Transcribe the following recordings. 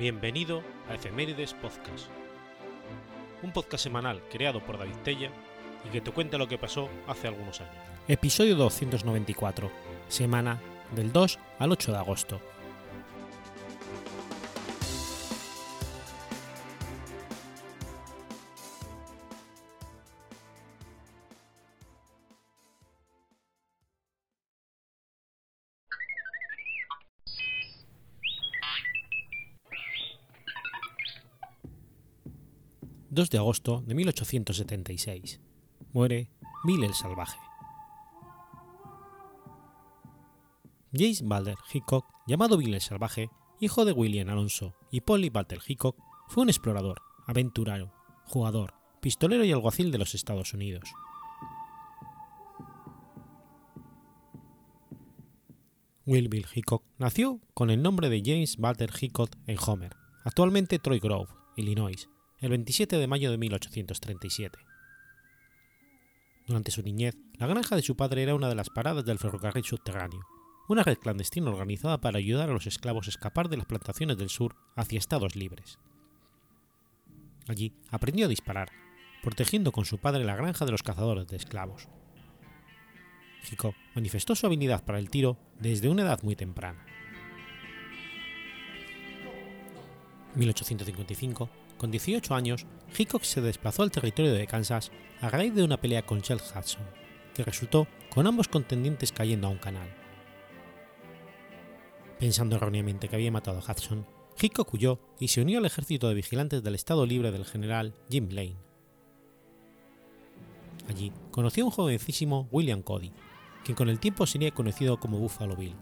Bienvenido a Efemérides Podcast, un podcast semanal creado por David Tella y que te cuenta lo que pasó hace algunos años. Episodio 294, semana del 2 al 8 de agosto. 2 de agosto de 1876. Muere Bill el Salvaje. James Balder Hickok, llamado Bill el Salvaje, hijo de William Alonso y Polly Balder Hickok, fue un explorador, aventurero, jugador, pistolero y alguacil de los Estados Unidos. Will Bill Hickok nació con el nombre de James Balder Hickok en Homer, actualmente Troy Grove, Illinois, el 27 de mayo de 1837. Durante su niñez, la granja de su padre era una de las paradas del ferrocarril subterráneo, una red clandestina organizada para ayudar a los esclavos a escapar de las plantaciones del sur hacia estados libres. Allí aprendió a disparar, protegiendo con su padre la granja de los cazadores de esclavos. Hickok manifestó su habilidad para el tiro desde una edad muy temprana. 1855, con 18 años, Hickok se desplazó al territorio de Kansas a raíz de una pelea con Shell Hudson, que resultó con ambos contendientes cayendo a un canal. Pensando erróneamente que había matado a Hudson, Hickok huyó y se unió al ejército de vigilantes del Estado Libre del general Jim Lane. Allí conoció a un jovencísimo William Cody, quien con el tiempo sería conocido como Buffalo Bill.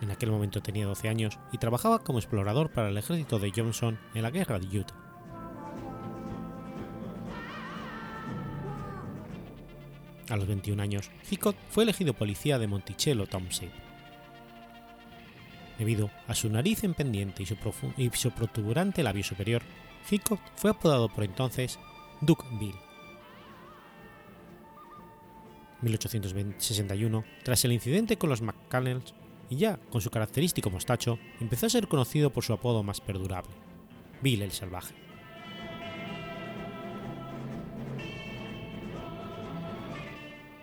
En aquel momento tenía 12 años y trabajaba como explorador para el ejército de Johnson en la guerra de Utah. A los 21 años, Hickok fue elegido policía de Monticello Township. Debido a su nariz en pendiente y su, protuberante labio superior, Hickok fue apodado por entonces Duke Bill. 1861, tras el incidente con los McCannels, y ya con su característico mostacho empezó a ser conocido por su apodo más perdurable, Bill el Salvaje.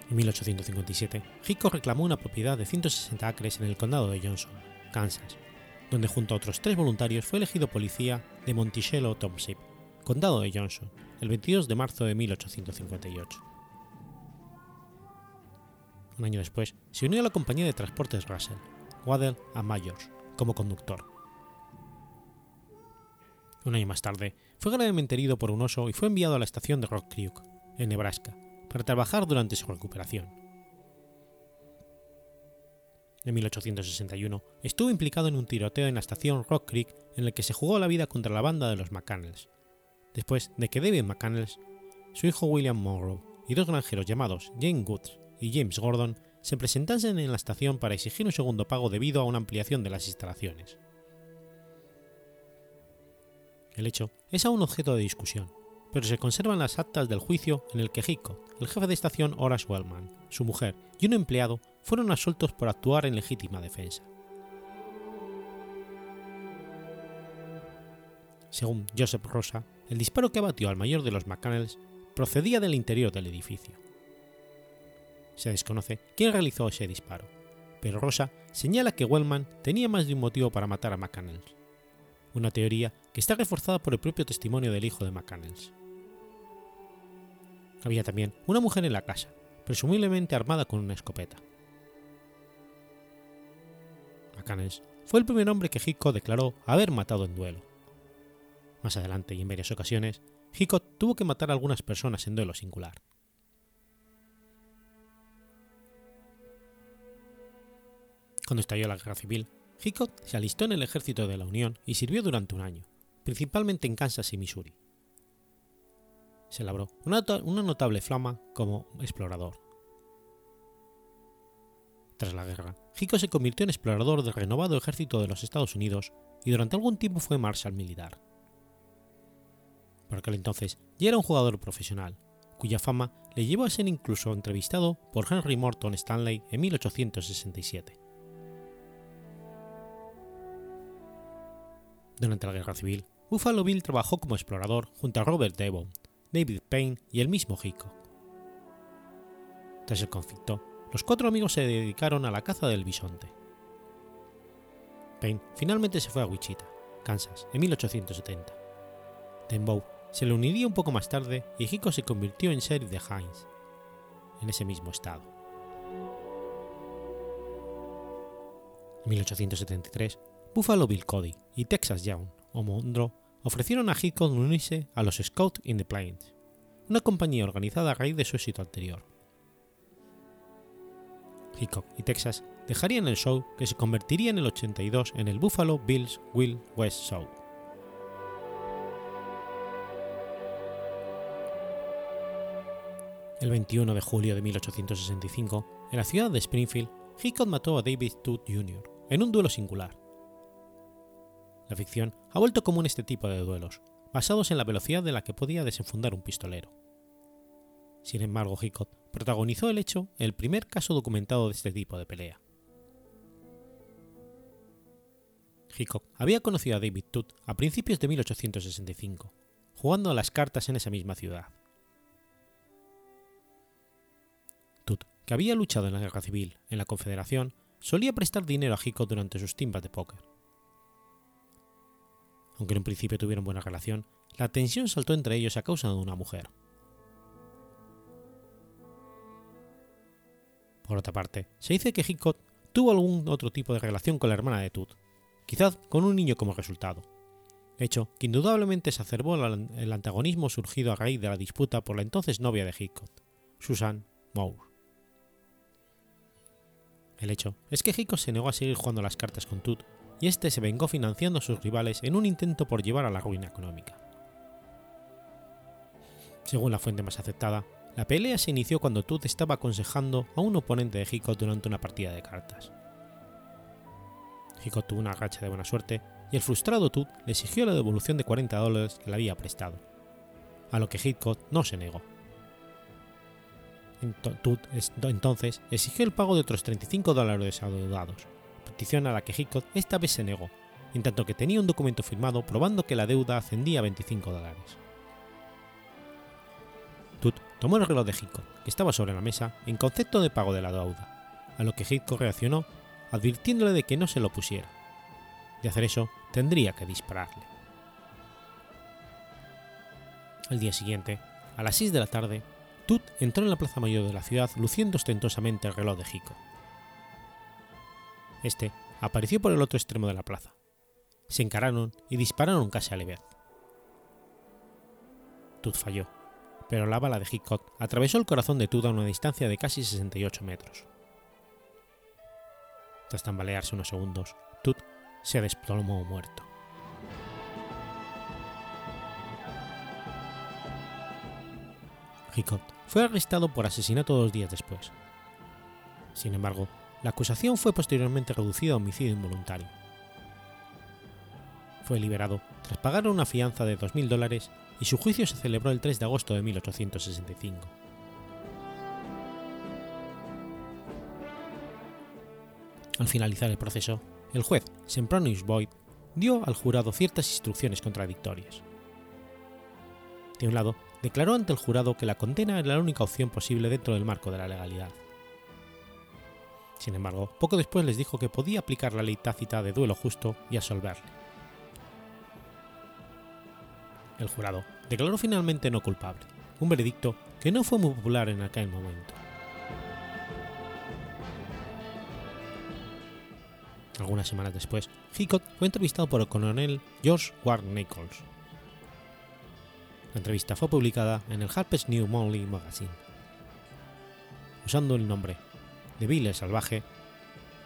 En 1857, Hickok reclamó una propiedad de 160 acres en el condado de Johnson, Kansas, donde junto a otros tres voluntarios fue elegido policía de Monticello Township, condado de Johnson, el 22 de marzo de 1858. Un año después, se unió a la compañía de transportes Russell, Waddell a Mayors, como conductor. Un año más tarde, fue gravemente herido por un oso y fue enviado a la estación de Rock Creek, en Nebraska, para trabajar durante su recuperación. En 1861 estuvo implicado en un tiroteo en la estación Rock Creek en el que se jugó la vida contra la banda de los McCannels, después de que David McCannels, su hijo William Monroe y dos granjeros llamados Jane Woods y James Gordon se presentasen en la estación para exigir un segundo pago debido a una ampliación de las instalaciones. El hecho es aún objeto de discusión, pero se conservan las actas del juicio en el que Hickok, el jefe de estación Horace Wellman, su mujer y un empleado fueron absueltos por actuar en legítima defensa. Según Joseph Rosa, el disparo que abatió al mayor de los McCannels procedía del interior del edificio. Se desconoce quién realizó ese disparo, pero Rosa señala que Wellman tenía más de un motivo para matar a McCannels, una teoría que está reforzada por el propio testimonio del hijo de McCannels. Había también una mujer en la casa, presumiblemente armada con una escopeta. McCannels fue el primer hombre que Hickok declaró haber matado en duelo. Más adelante y en varias ocasiones, Hickok tuvo que matar a algunas personas en duelo singular. Cuando estalló la guerra civil, Hickok se alistó en el ejército de la Unión y sirvió durante un año, principalmente en Kansas y Missouri. Se labró una, notable flama como explorador. Tras la guerra, Hickok se convirtió en explorador del renovado ejército de los Estados Unidos y durante algún tiempo fue marshal militar. Por aquel entonces ya era un jugador profesional, cuya fama le llevó a ser incluso entrevistado por Henry Morton Stanley en 1867. Durante la Guerra Civil, Buffalo Bill trabajó como explorador junto a Robert Devon, David Payne y el mismo Hickok. Tras el conflicto, los cuatro amigos se dedicaron a la caza del bisonte. Payne finalmente se fue a Wichita, Kansas, en 1870. Denbow se le uniría un poco más tarde y Hickok se convirtió en sheriff de Hines, en ese mismo estado. En 1873, Buffalo Bill Cody y Texas Young o Monroe ofrecieron a Hickok unirse a los Scouts in the Plains, una compañía organizada a raíz de su éxito anterior. Hickok y Texas dejarían el show que se convertiría en el 82 en el Buffalo Bills Will West Show. El 21 de julio de 1865, en la ciudad de Springfield, Hickok mató a David Todd Jr. en un duelo singular. La ficción ha vuelto común este tipo de duelos, basados en la velocidad de la que podía desenfundar un pistolero. Sin embargo, Hickok protagonizó el hecho el primer caso documentado de este tipo de pelea. Hickok había conocido a David Todd a principios de 1865, jugando a las cartas en esa misma ciudad. Todd, que había luchado en la guerra civil en la Confederación, solía prestar dinero a Hickok durante sus timbas de póker. Aunque en un principio tuvieron buena relación, la tensión saltó entre ellos a causa de una mujer. Por otra parte, se dice que Hickok tuvo algún otro tipo de relación con la hermana de Tut, quizás con un niño como resultado, hecho que indudablemente exacerbó el antagonismo surgido a raíz de la disputa por la entonces novia de Hickok, Susan Moore. El hecho es que Hickok se negó a seguir jugando las cartas con Tut y este se vengó financiando a sus rivales en un intento por llevar a la ruina económica. Según la fuente más aceptada, la pelea se inició cuando Tut estaba aconsejando a un oponente de Hickok durante una partida de cartas. Hickok tuvo una racha de buena suerte y el frustrado Tut le exigió la devolución de 40 dólares que le había prestado, a lo que Hickok no se negó. Tut entonces exigió el pago de otros 35 dólares adeudados, petición a la que Hickok esta vez se negó, en tanto que tenía un documento firmado probando que la deuda ascendía a 25 dólares. Tut tomó el reloj de Hickok, que estaba sobre la mesa, en concepto de pago de la deuda, a lo que Hickok reaccionó advirtiéndole de que no se lo pusiera. De hacer eso, tendría que dispararle. Al día siguiente, a las 6 de la tarde, Tut entró en la plaza mayor de la ciudad luciendo ostentosamente el reloj de Hickok. Este apareció por el otro extremo de la plaza. Se encararon y dispararon casi a la vez. Tut falló, pero la bala de Hickok atravesó el corazón de Tut a una distancia de casi 68 metros. Tras tambalearse unos segundos, Tut se desplomó muerto. Hickok fue arrestado por asesinato dos días después. Sin embargo, la acusación fue posteriormente reducida a homicidio involuntario. Fue liberado tras pagar una fianza de 2.000 dólares y su juicio se celebró el 3 de agosto de 1865. Al finalizar el proceso, el juez Sempronius Boyd dio al jurado ciertas instrucciones contradictorias. De un lado, declaró ante el jurado que la condena era la única opción posible dentro del marco de la legalidad. Sin embargo, poco después les dijo que podía aplicar la ley tácita de duelo justo y absolverle. El jurado declaró finalmente no culpable, un veredicto que no fue muy popular en aquel momento. Algunas semanas después, Hickok fue entrevistado por el coronel George Ward Nichols. La entrevista fue publicada en el Harper's New Monthly Magazine. Usando el nombre de Bill el Salvaje,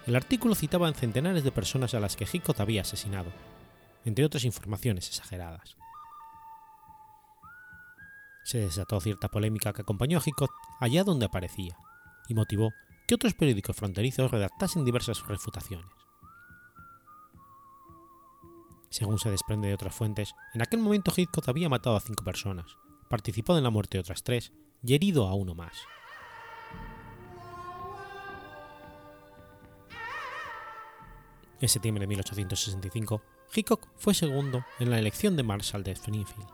el artículo citaba en centenares de personas a las que Hickok había asesinado, entre otras informaciones exageradas. Se desató cierta polémica que acompañó a Hickok allá donde aparecía, y motivó que otros periódicos fronterizos redactasen diversas refutaciones. Según se desprende de otras fuentes, en aquel momento Hitchcock había matado a cinco personas, participado en la muerte de otras tres y herido a uno más. En septiembre de 1865, Hickok fue segundo en la elección de Marshall de Springfield.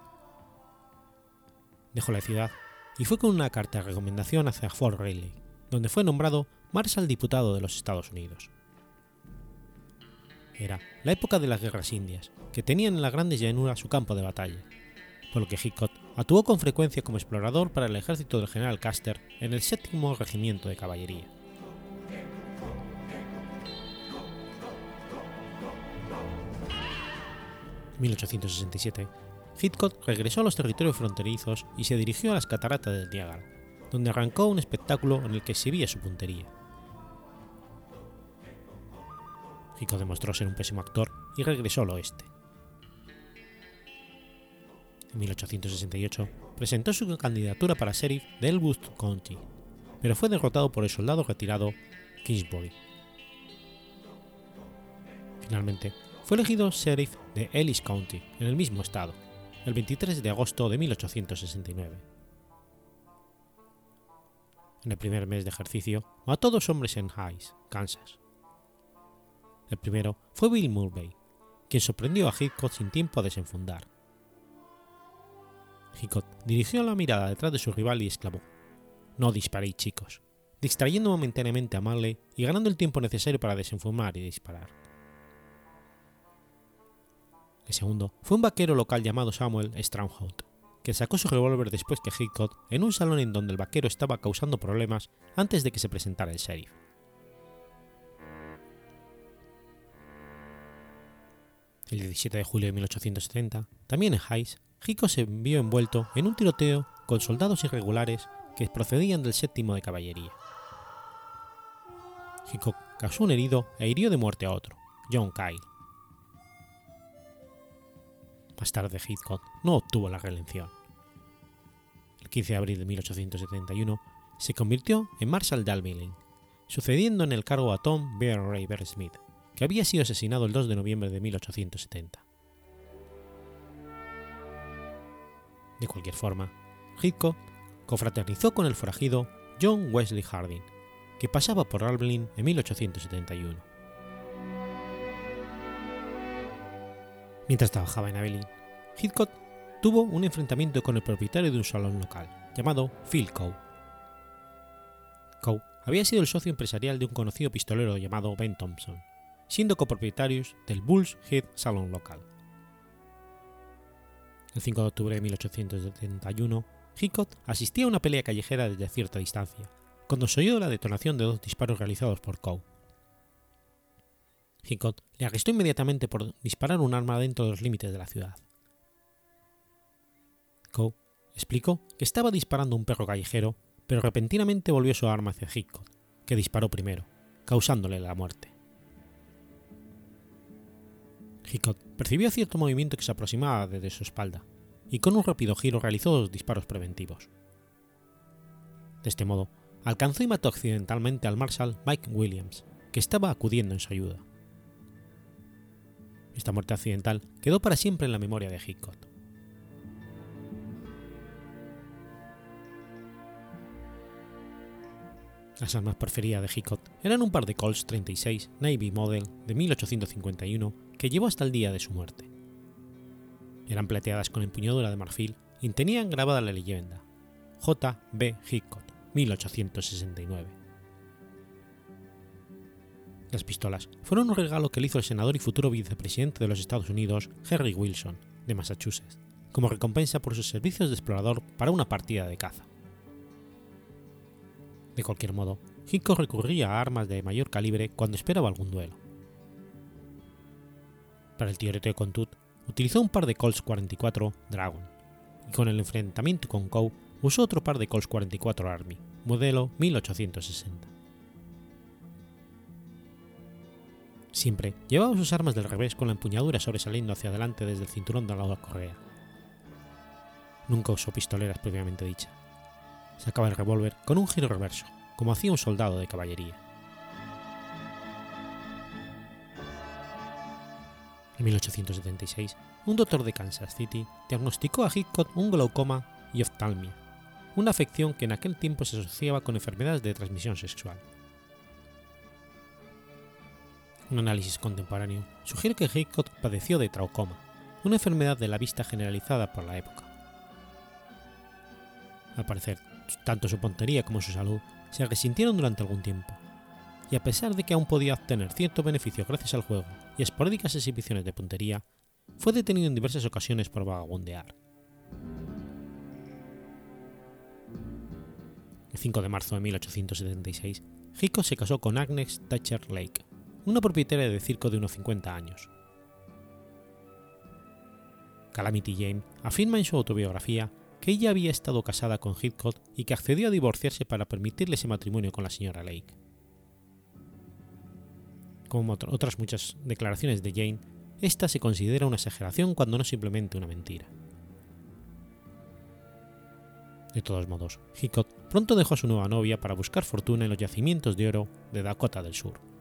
Dejó la ciudad y fue con una carta de recomendación hacia Fort Riley, donde fue nombrado Marshall diputado de los Estados Unidos. Era la época de las guerras indias, que tenían en la grande llanura su campo de batalla, por lo que Hickok actuó con frecuencia como explorador para el ejército del general Custer en el séptimo regimiento de caballería. 1867, Hitchcock regresó a los territorios fronterizos y se dirigió a las cataratas del Niágara, donde arrancó un espectáculo en el que exhibía su puntería. Hitchcock demostró ser un pésimo actor y regresó al oeste. En 1868 presentó su candidatura para sheriff de Elwood County, pero fue derrotado por el soldado retirado Kingsbury. Finalmente, fue elegido sheriff de Ellis County, en el mismo estado, el 23 de agosto de 1869. En el primer mes de ejercicio, mató dos hombres en Hayes, Kansas. El primero fue Bill Murray, quien sorprendió a Hitchcock sin tiempo a desenfundar. Hitchcock dirigió la mirada detrás de su rival y exclamó: No disparéis, chicos, distrayendo momentáneamente a Marley y ganando el tiempo necesario para desenfumar y disparar. El segundo fue un vaquero local llamado Samuel Stronghold, que sacó su revólver después que Hitchcock en un salón en donde el vaquero estaba causando problemas antes de que se presentara el sheriff. El 17 de julio de 1870, también en Hayes, Hitchcock se vio envuelto en un tiroteo con soldados irregulares que procedían del séptimo de caballería. Hitchcock causó un herido e hirió de muerte a otro, John Kyle. Más tarde Hitchcock no obtuvo la reelección. El 15 de abril de 1871 se convirtió en Marshal de sucediendo en el cargo a Tom Bear Raver Smith, que había sido asesinado el 2 de noviembre de 1870. De cualquier forma, Hitchcock confraternizó con el forajido John Wesley Harding, que pasaba por Albion en 1871. Mientras trabajaba en Abilene, Hitchcock tuvo un enfrentamiento con el propietario de un salón local, llamado Phil Coe. Coe había sido el socio empresarial de un conocido pistolero llamado Ben Thompson, siendo copropietarios del Bulls Head Salon local. El 5 de octubre de 1871, Hitchcock asistía a una pelea callejera desde cierta distancia, cuando se oyó la detonación de dos disparos realizados por Coe. Hitchcock le arrestó inmediatamente por disparar un arma dentro de los límites de la ciudad. Coe explicó que estaba disparando un perro callejero, pero repentinamente volvió su arma hacia Hitchcock, que disparó primero, causándole la muerte. Hitchcock percibió cierto movimiento que se aproximaba desde su espalda, y con un rápido giro realizó dos disparos preventivos. De este modo, alcanzó y mató accidentalmente al Marshal Mike Williams, que estaba acudiendo en su ayuda. Esta muerte accidental quedó para siempre en la memoria de Hitchcock. Las armas preferidas de Hitchcock eran un par de Colts 36 Navy Model de 1851 que llevó hasta el día de su muerte. Eran plateadas con empuñadura de marfil y tenían grabada la leyenda J. B. Hitchcock, 1869. Las pistolas fueron un regalo que le hizo el senador y futuro vicepresidente de los Estados Unidos, Henry Wilson, de Massachusetts, como recompensa por sus servicios de explorador para una partida de caza. De cualquier modo, Hitchcock recurría a armas de mayor calibre cuando esperaba algún duelo. Para el tiroteo con Tut, utilizó un par de Colts 44 Dragon, y con el enfrentamiento con Coe usó otro par de Colts 44 Army, modelo 1860. Siempre llevaba sus armas del revés con la empuñadura sobresaliendo hacia adelante desde el cinturón de la correa. Nunca usó pistoleras previamente dicha. Sacaba el revólver con un giro reverso, como hacía un soldado de caballería. En 1876, un doctor de Kansas City diagnosticó a Hitchcock un glaucoma y oftalmia, una afección que en aquel tiempo se asociaba con enfermedades de transmisión sexual. Un análisis contemporáneo sugiere que Hitchcock padeció de traucoma, una enfermedad de la vista generalizada por la época. Al parecer, tanto su puntería como su salud se resintieron durante algún tiempo, y a pesar de que aún podía obtener cierto beneficio gracias al juego y esporádicas exhibiciones de puntería, fue detenido en diversas ocasiones por vagabundear. El 5 de marzo de 1876, Hitchcock se casó con Agnes Thatcher Lake, una propietaria de circo de unos 50 años. Calamity Jane afirma en su autobiografía que ella había estado casada con Hitchcock y que accedió a divorciarse para permitirle ese matrimonio con la señora Lake. Como otras muchas declaraciones de Jane, esta se considera una exageración cuando no simplemente una mentira. De todos modos, Hitchcock pronto dejó a su nueva novia para buscar fortuna en los yacimientos de oro de Dakota del Sur.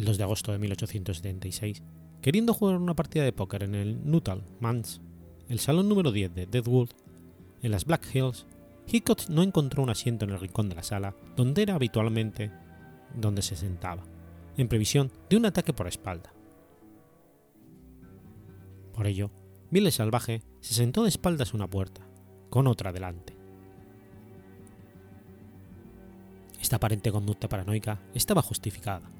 El 2 de agosto de 1876, queriendo jugar una partida de póker en el Nuttall Manse, el salón número 10 de Deadwood, en las Black Hills, Hitchcock no encontró un asiento en el rincón de la sala donde era habitualmente donde se sentaba, en previsión de un ataque por espalda. Por ello, Bill el salvaje se sentó de espaldas a una puerta, con otra delante. Esta aparente conducta paranoica estaba justificada.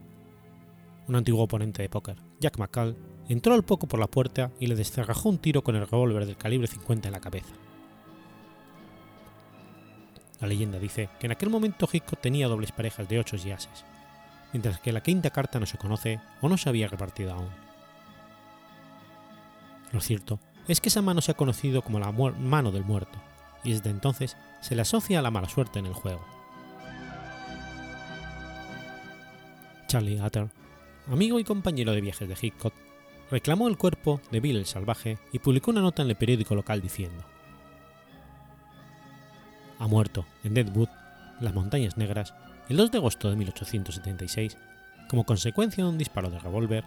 Un antiguo oponente de póker, Jack McCall, entró al poco por la puerta y le descerrajó un tiro con el revólver del calibre 50 en la cabeza. La leyenda dice que en aquel momento Hitchcock tenía dobles parejas de ocho y ases, mientras que la quinta carta no se conoce o no se había repartido aún. Lo cierto es que esa mano se ha conocido como la mano del muerto, y desde entonces se le asocia a la mala suerte en el juego. Charlie amigo y compañero de viajes de Hitchcock, reclamó el cuerpo de Bill el Salvaje y publicó una nota en el periódico local diciendo: Ha muerto en Deadwood, las Montañas Negras, el 2 de agosto de 1876, como consecuencia de un disparo de revólver,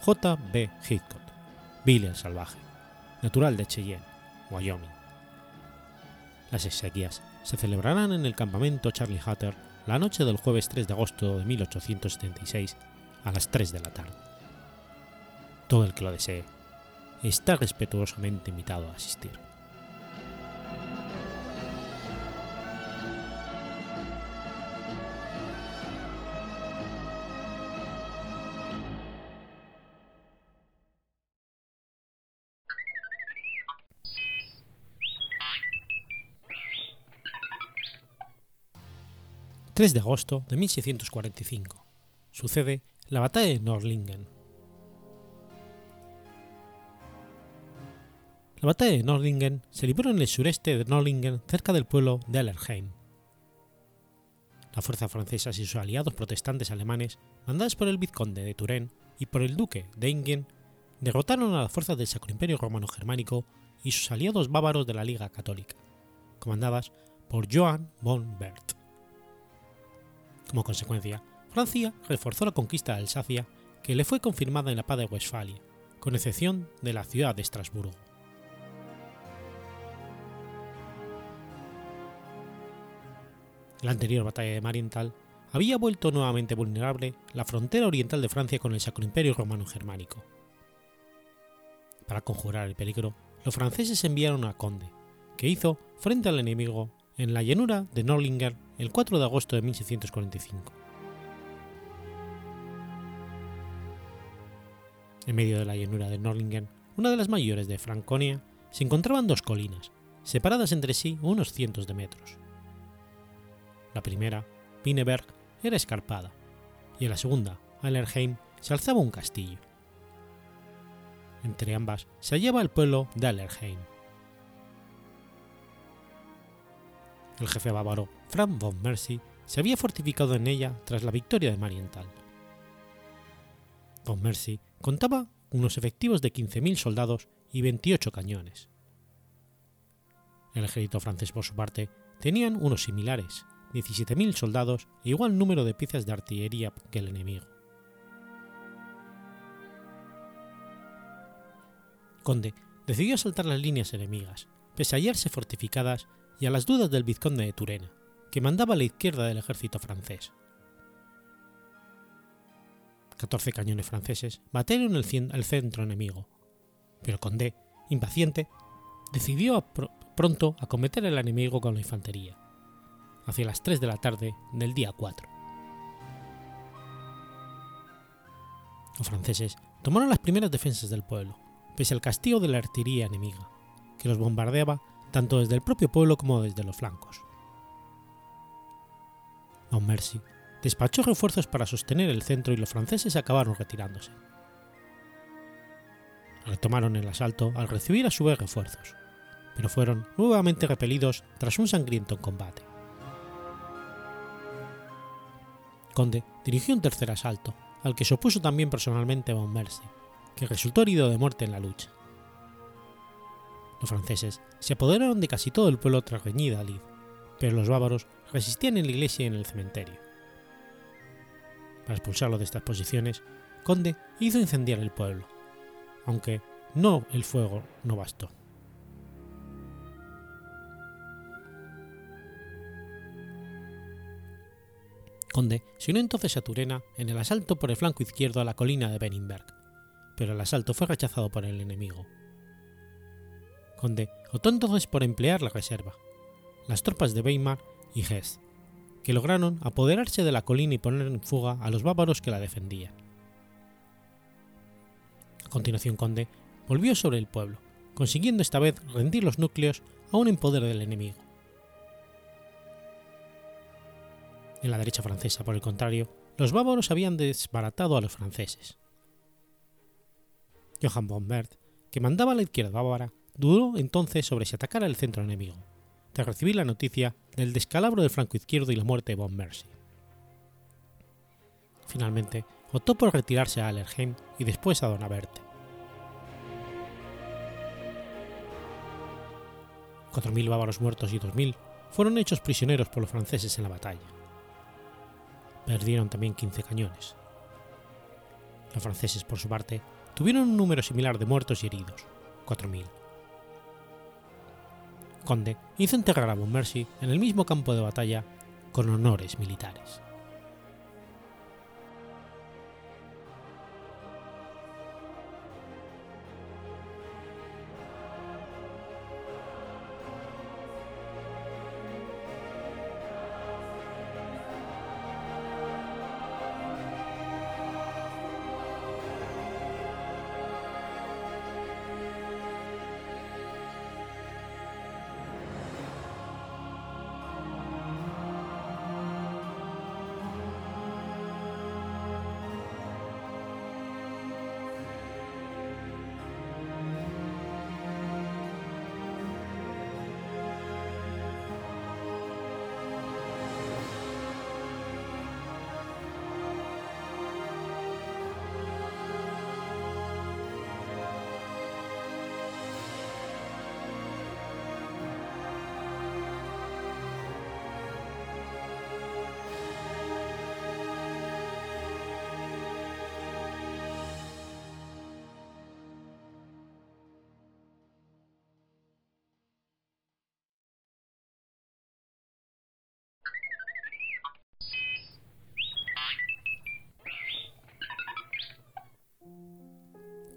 J. B. Hitchcock, Bill el Salvaje, natural de Cheyenne, Wyoming. Las exequias se celebrarán en el campamento Charlie Hatter la noche del jueves 3 de agosto de 1876 a las 3 de la tarde. Todo el que lo desee está respetuosamente invitado a asistir. 3 de agosto de 1645. Sucede la batalla de Nordlingen. La batalla de Nordlingen se libró en el sureste de Nordlingen, cerca del pueblo de Allerheim. La fuerza francesa y sus aliados protestantes alemanes, mandadas por el vizconde de Turenne y por el duque de Ingen, derrotaron a las fuerzas del Sacro Imperio Romano Germánico y sus aliados bávaros de la Liga Católica, comandadas por Johann von Bert. Como consecuencia, Francia reforzó la conquista de Alsacia, que le fue confirmada en la paz de Westfalia, con excepción de la ciudad de Estrasburgo. La anterior batalla de Marienthal había vuelto nuevamente vulnerable la frontera oriental de Francia con el Sacro Imperio Romano Germánico. Para conjurar el peligro, los franceses enviaron a Conde, que hizo frente al enemigo en la llanura de Norlinger el 4 de agosto de 1645. En medio de la llanura de Norlingen, una de las mayores de Franconia, se encontraban dos colinas, separadas entre sí unos cientos de metros. La primera, Pineberg, era escarpada, y en la segunda, Allerheim, se alzaba un castillo. Entre ambas se hallaba el pueblo de Allerheim. El jefe bávaro, Frank von Mercy, se había fortificado en ella tras la victoria de Marienthal. Von Mercy contaba unos efectivos de 15.000 soldados y 28 cañones. El ejército francés, por su parte, tenían unos similares, 17.000 soldados e igual número de piezas de artillería que el enemigo. Conde decidió asaltar las líneas enemigas, pese a hallarse fortificadas y a las dudas del vizconde de Turena, que mandaba a la izquierda del ejército francés. 14 cañones franceses batieron el, centro enemigo, pero Condé, impaciente, decidió pronto acometer al enemigo con la infantería, hacia las 3 de la tarde del día 4. Los franceses tomaron las primeras defensas del pueblo, pese al castigo de la artillería enemiga, que los bombardeaba tanto desde el propio pueblo como desde los flancos. Despachó refuerzos para sostener el centro y los franceses acabaron retirándose. Retomaron el asalto al recibir a su vez refuerzos, pero fueron nuevamente repelidos tras un sangriento combate. Conde dirigió un tercer asalto, al que se opuso también personalmente Montmercy, que resultó herido de muerte en la lucha. Los franceses se apoderaron de casi todo el pueblo tras reñida lid, pero los bávaros resistían en la iglesia y en el cementerio. Para expulsarlo de estas posiciones, Conde hizo incendiar el pueblo, aunque no el fuego no bastó. Conde se unió entonces a Turena en el asalto por el flanco izquierdo a la colina de Beningberg, pero el asalto fue rechazado por el enemigo. Conde optó entonces por emplear la reserva, las tropas de Weimar y Hesse, que lograron apoderarse de la colina y poner en fuga a los bávaros que la defendían. A continuación Conde volvió sobre el pueblo, consiguiendo esta vez rendir los núcleos aún en poder del enemigo. En la derecha francesa, por el contrario, los bávaros habían desbaratado a los franceses. Johann von Bert, que mandaba a la izquierda bávara, dudó entonces sobre si atacar el centro enemigo, tras recibir la noticia del descalabro del flanco izquierdo y la muerte de von Mercy. Finalmente, optó por retirarse a Allerheim y después a Donaberte. 4.000 bávaros muertos y 2.000 fueron hechos prisioneros por los franceses en la batalla. Perdieron también 15 cañones. Los franceses, por su parte, tuvieron un número similar de muertos y heridos, 4.000. Conde hizo enterrar a Mercy en el mismo campo de batalla con honores militares.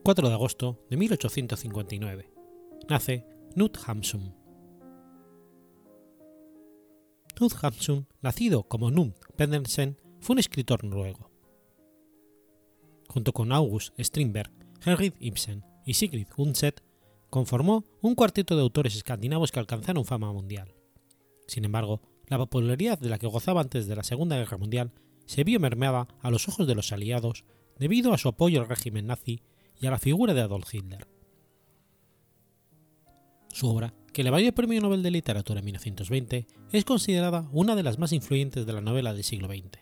4 de agosto de 1859. Nace Knut Hamsun. Knut Hamsun, nacido como Num Pedersen, fue un escritor noruego. Junto con August Strindberg, Henrik Ibsen y Sigrid Undset, conformó un cuarteto de autores escandinavos que alcanzaron fama mundial. Sin embargo, la popularidad de la que gozaba antes de la Segunda Guerra Mundial se vio mermada a los ojos de los aliados debido a su apoyo al régimen nazi y a la figura de Adolf Hitler. Su obra, que le valió el Premio Nobel de Literatura en 1920, es considerada una de las más influyentes de la novela del siglo XX.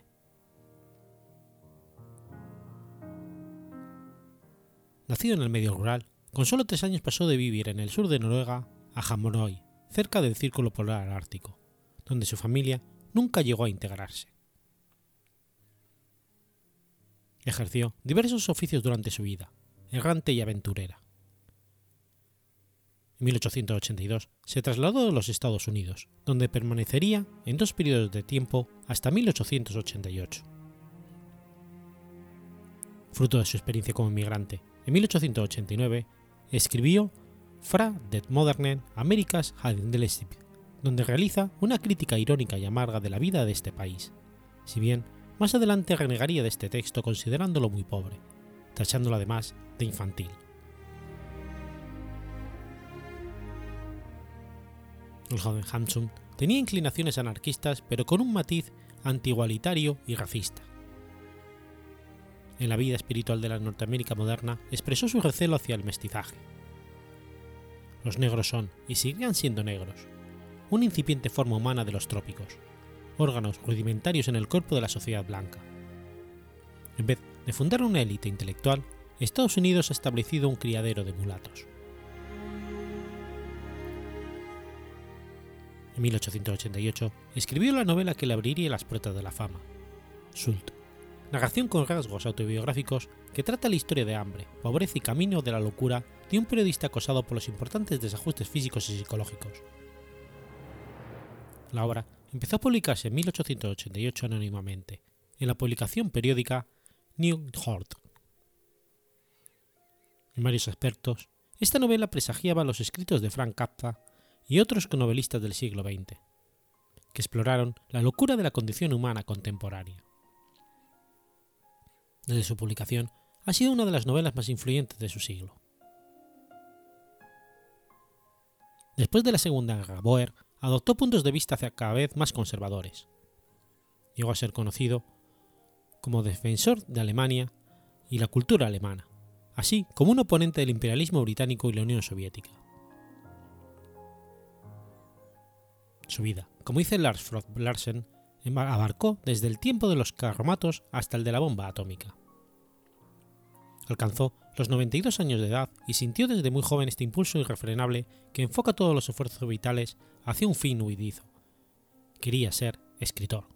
Nacido en el medio rural, con solo tres años pasó de vivir en el sur de Noruega a Hamonøy, cerca del Círculo Polar Ártico, donde su familia nunca llegó a integrarse. Ejerció diversos oficios durante su vida, errante y aventurera. En 1882 se trasladó a los Estados Unidos, donde permanecería en dos periodos de tiempo hasta 1888. Fruto de su experiencia como inmigrante, en 1889 escribió Fra det Modernen Amerikas Handelsliv, donde realiza una crítica irónica y amarga de la vida de este país, si bien más adelante renegaría de este texto considerándolo muy pobre, tachándolo además de infantil. El joven Hampson tenía inclinaciones anarquistas pero con un matiz antigualitario y racista. En la vida espiritual de la Norteamérica moderna expresó su recelo hacia el mestizaje. Los negros son, y seguirán siendo negros, una incipiente forma humana de los trópicos, órganos rudimentarios en el cuerpo de la sociedad blanca. En vez de fundar una élite intelectual, Estados Unidos ha establecido un criadero de mulatos. En 1888 escribió la novela que le abriría las puertas de la fama, Sult, narración con rasgos autobiográficos que trata la historia de hambre, pobreza y camino de la locura de un periodista acosado por los importantes desajustes físicos y psicológicos. La obra empezó a publicarse en 1888 anónimamente, en la publicación periódica New Hort. En varios aspectos, esta novela presagiaba los escritos de Frank Kafka y otros novelistas del siglo XX, que exploraron la locura de la condición humana contemporánea. Desde su publicación, ha sido una de las novelas más influyentes de su siglo. Después de la Segunda Guerra, Boer adoptó puntos de vista cada vez más conservadores. Llegó a ser conocido como defensor de Alemania y la cultura alemana, así como un oponente del imperialismo británico y la Unión Soviética. Su vida, como dice Lars Frod Larsen, abarcó desde el tiempo de los carromatos hasta el de la bomba atómica. Alcanzó los 92 años de edad y sintió desde muy joven este impulso irrefrenable que enfoca todos los esfuerzos vitales hacia un fin huidizo. Quería ser escritor.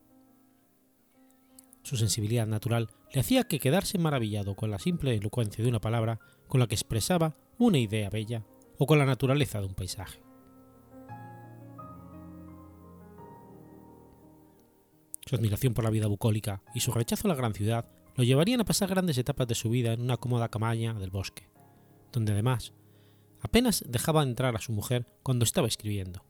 Su sensibilidad natural le hacía que quedarse maravillado con la simple elocuencia de una palabra con la que expresaba una idea bella o con la naturaleza de un paisaje. Su admiración por la vida bucólica y su rechazo a la gran ciudad lo llevarían a pasar grandes etapas de su vida en una cómoda cabaña del bosque, donde además apenas dejaba entrar a su mujer cuando estaba escribiendo.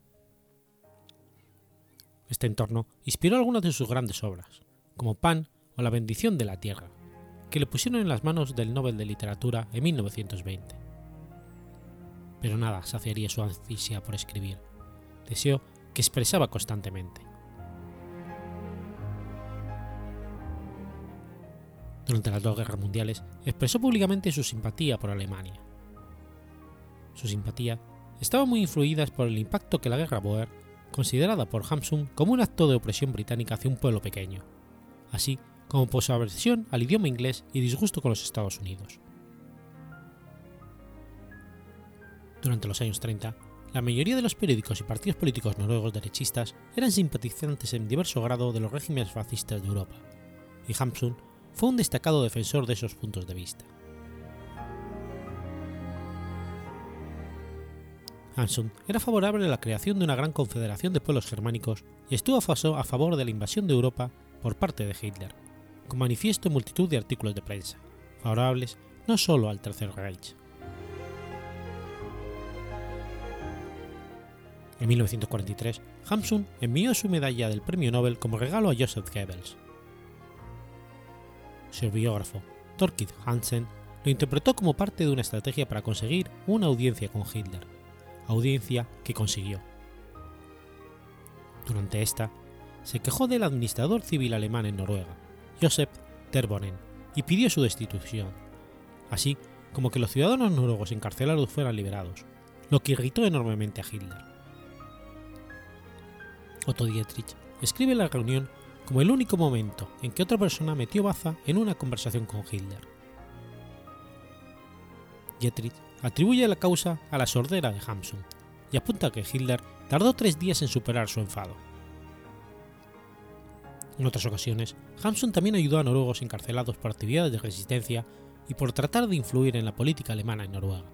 Este entorno inspiró algunas de sus grandes obras, como Pan o La bendición de la tierra, que le pusieron en las manos del Nobel de Literatura en 1920. Pero nada saciaría su ansia por escribir, deseo que expresaba constantemente. Durante las dos guerras mundiales expresó públicamente su simpatía por Alemania. Su simpatía estaba muy influida por el impacto que la guerra Boer, considerada por Hamsun como un acto de opresión británica hacia un pueblo pequeño, así como por su aversión al idioma inglés y disgusto con los Estados Unidos. Durante los años 30, la mayoría de los periódicos y partidos políticos noruegos derechistas eran simpatizantes en diverso grado de los regímenes fascistas de Europa, y Hamsun fue un destacado defensor de esos puntos de vista. Hanson era favorable a la creación de una gran confederación de pueblos germánicos y estuvo a favor de la invasión de Europa por parte de Hitler, con manifiesto en multitud de artículos de prensa, favorables no solo al Tercer Reich. En 1943, Hamsun envió su medalla del Premio Nobel como regalo a Joseph Goebbels, su biógrafo, Torkid Hansen, lo interpretó como parte de una estrategia para conseguir una audiencia con Hitler, audiencia que consiguió. Durante esta, se quejó del administrador civil alemán en Noruega, Joseph Terbonen, y pidió su destitución, así como que los ciudadanos noruegos encarcelados fueran liberados, lo que irritó enormemente a Hitler. Otto Dietrich escribe la reunión como el único momento en que otra persona metió baza en una conversación con Hitler. Dietrich atribuye la causa a la sordera de Hamsun y apunta que Hitler tardó tres días en superar su enfado. En otras ocasiones, Hamsun también ayudó a noruegos encarcelados por actividades de resistencia y por tratar de influir en la política alemana en Noruega.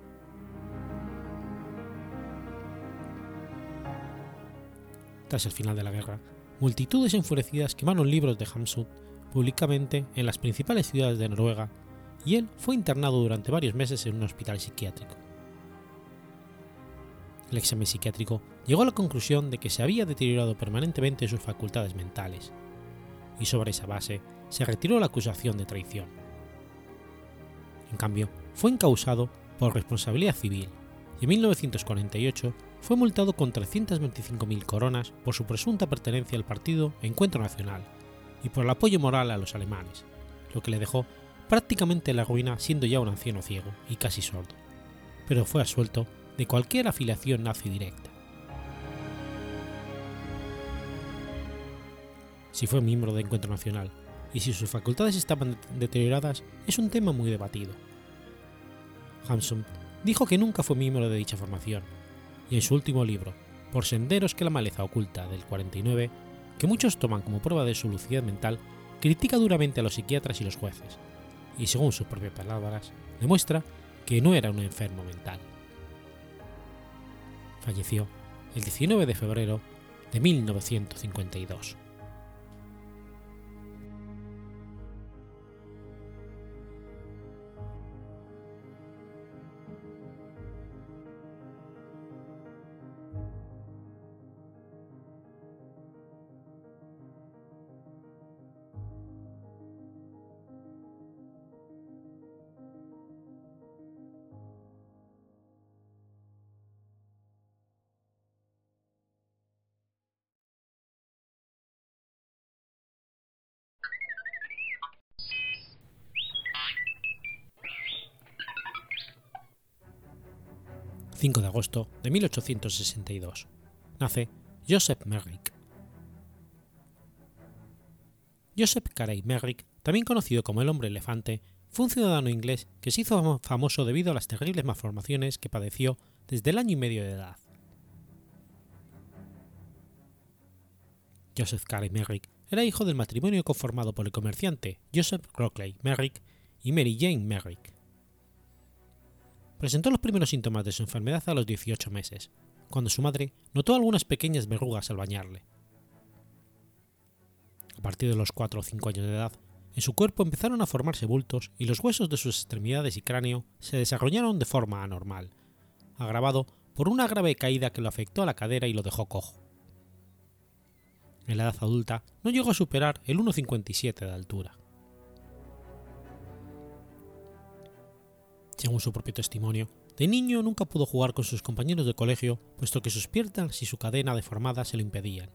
Tras el final de la guerra, multitudes enfurecidas quemaron libros de Hamsun públicamente en las principales ciudades de Noruega y él fue internado durante varios meses en un hospital psiquiátrico. El examen psiquiátrico llegó a la conclusión de que se había deteriorado permanentemente sus facultades mentales, y sobre esa base se retiró la acusación de traición. En cambio, fue encausado por responsabilidad civil y en 1948 fue multado con 325.000 coronas por su presunta pertenencia al partido Encuentro Nacional y por el apoyo moral a los alemanes, lo que le dejó prácticamente en la ruina siendo ya un anciano ciego y casi sordo, pero fue asuelto de cualquier afiliación nazi directa. Si fue miembro de Encuentro Nacional y si sus facultades estaban deterioradas es un tema muy debatido. Hamsun dijo que nunca fue miembro de dicha formación, y en su último libro, Por senderos que la maleza oculta del 49, que muchos toman como prueba de su lucidez mental, critica duramente a los psiquiatras y los jueces, y según sus propias palabras, demuestra que no era un enfermo mental. Falleció el 19 de febrero de 1952. Agosto de 1862. Nace Joseph Merrick. Joseph Carey Merrick, también conocido como el hombre elefante, fue un ciudadano inglés que se hizo famoso debido a las terribles malformaciones que padeció desde el año y medio de edad. Joseph Carey Merrick era hijo del matrimonio conformado por el comerciante Joseph Rockley Merrick y Mary Jane Merrick presentó los primeros síntomas de su enfermedad a los 18 meses, cuando su madre notó algunas pequeñas verrugas al bañarle. A partir de los 4 o 5 años de edad, en su cuerpo empezaron a formarse bultos y los huesos de sus extremidades y cráneo se desarrollaron de forma anormal, agravado por una grave caída que lo afectó a la cadera y lo dejó cojo. En la edad adulta no llegó a superar el 1,57 de altura. Según su propio testimonio, de niño nunca pudo jugar con sus compañeros de colegio, puesto que sus piernas y su cadena deformada se lo impedían.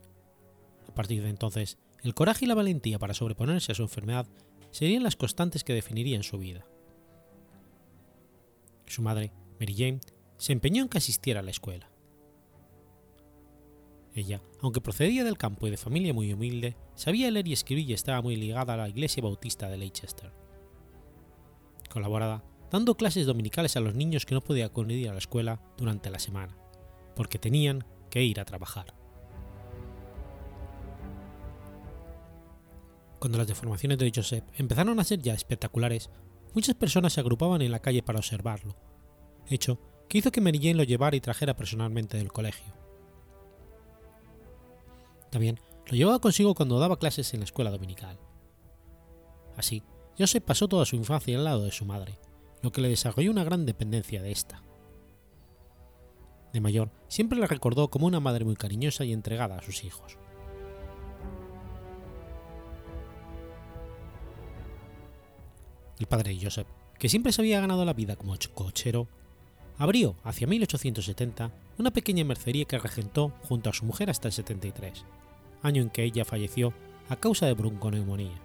A partir de entonces, el coraje y la valentía para sobreponerse a su enfermedad serían las constantes que definirían su vida. Su madre, Mary Jane, se empeñó en que asistiera a la escuela. Ella, aunque procedía del campo y de familia muy humilde, sabía leer y escribir y estaba muy ligada a la iglesia bautista de Leicester. Colaborada dando clases dominicales a los niños que no podían acudir a la escuela durante la semana, porque tenían que ir a trabajar. Cuando las deformaciones de Joseph empezaron a ser ya espectaculares, muchas personas se agrupaban en la calle para observarlo, hecho que hizo que Mary Jane lo llevara y trajera personalmente del colegio. También lo llevaba consigo cuando daba clases en la escuela dominical. Así, Joseph pasó toda su infancia al lado de su madre, lo que le desarrolló una gran dependencia de esta. De mayor, siempre la recordó como una madre muy cariñosa y entregada a sus hijos. El padre Joseph, que siempre se había ganado la vida como cochero, abrió hacia 1870 una pequeña mercería que regentó junto a su mujer hasta el 73, año en que ella falleció a causa de bronconeumonía.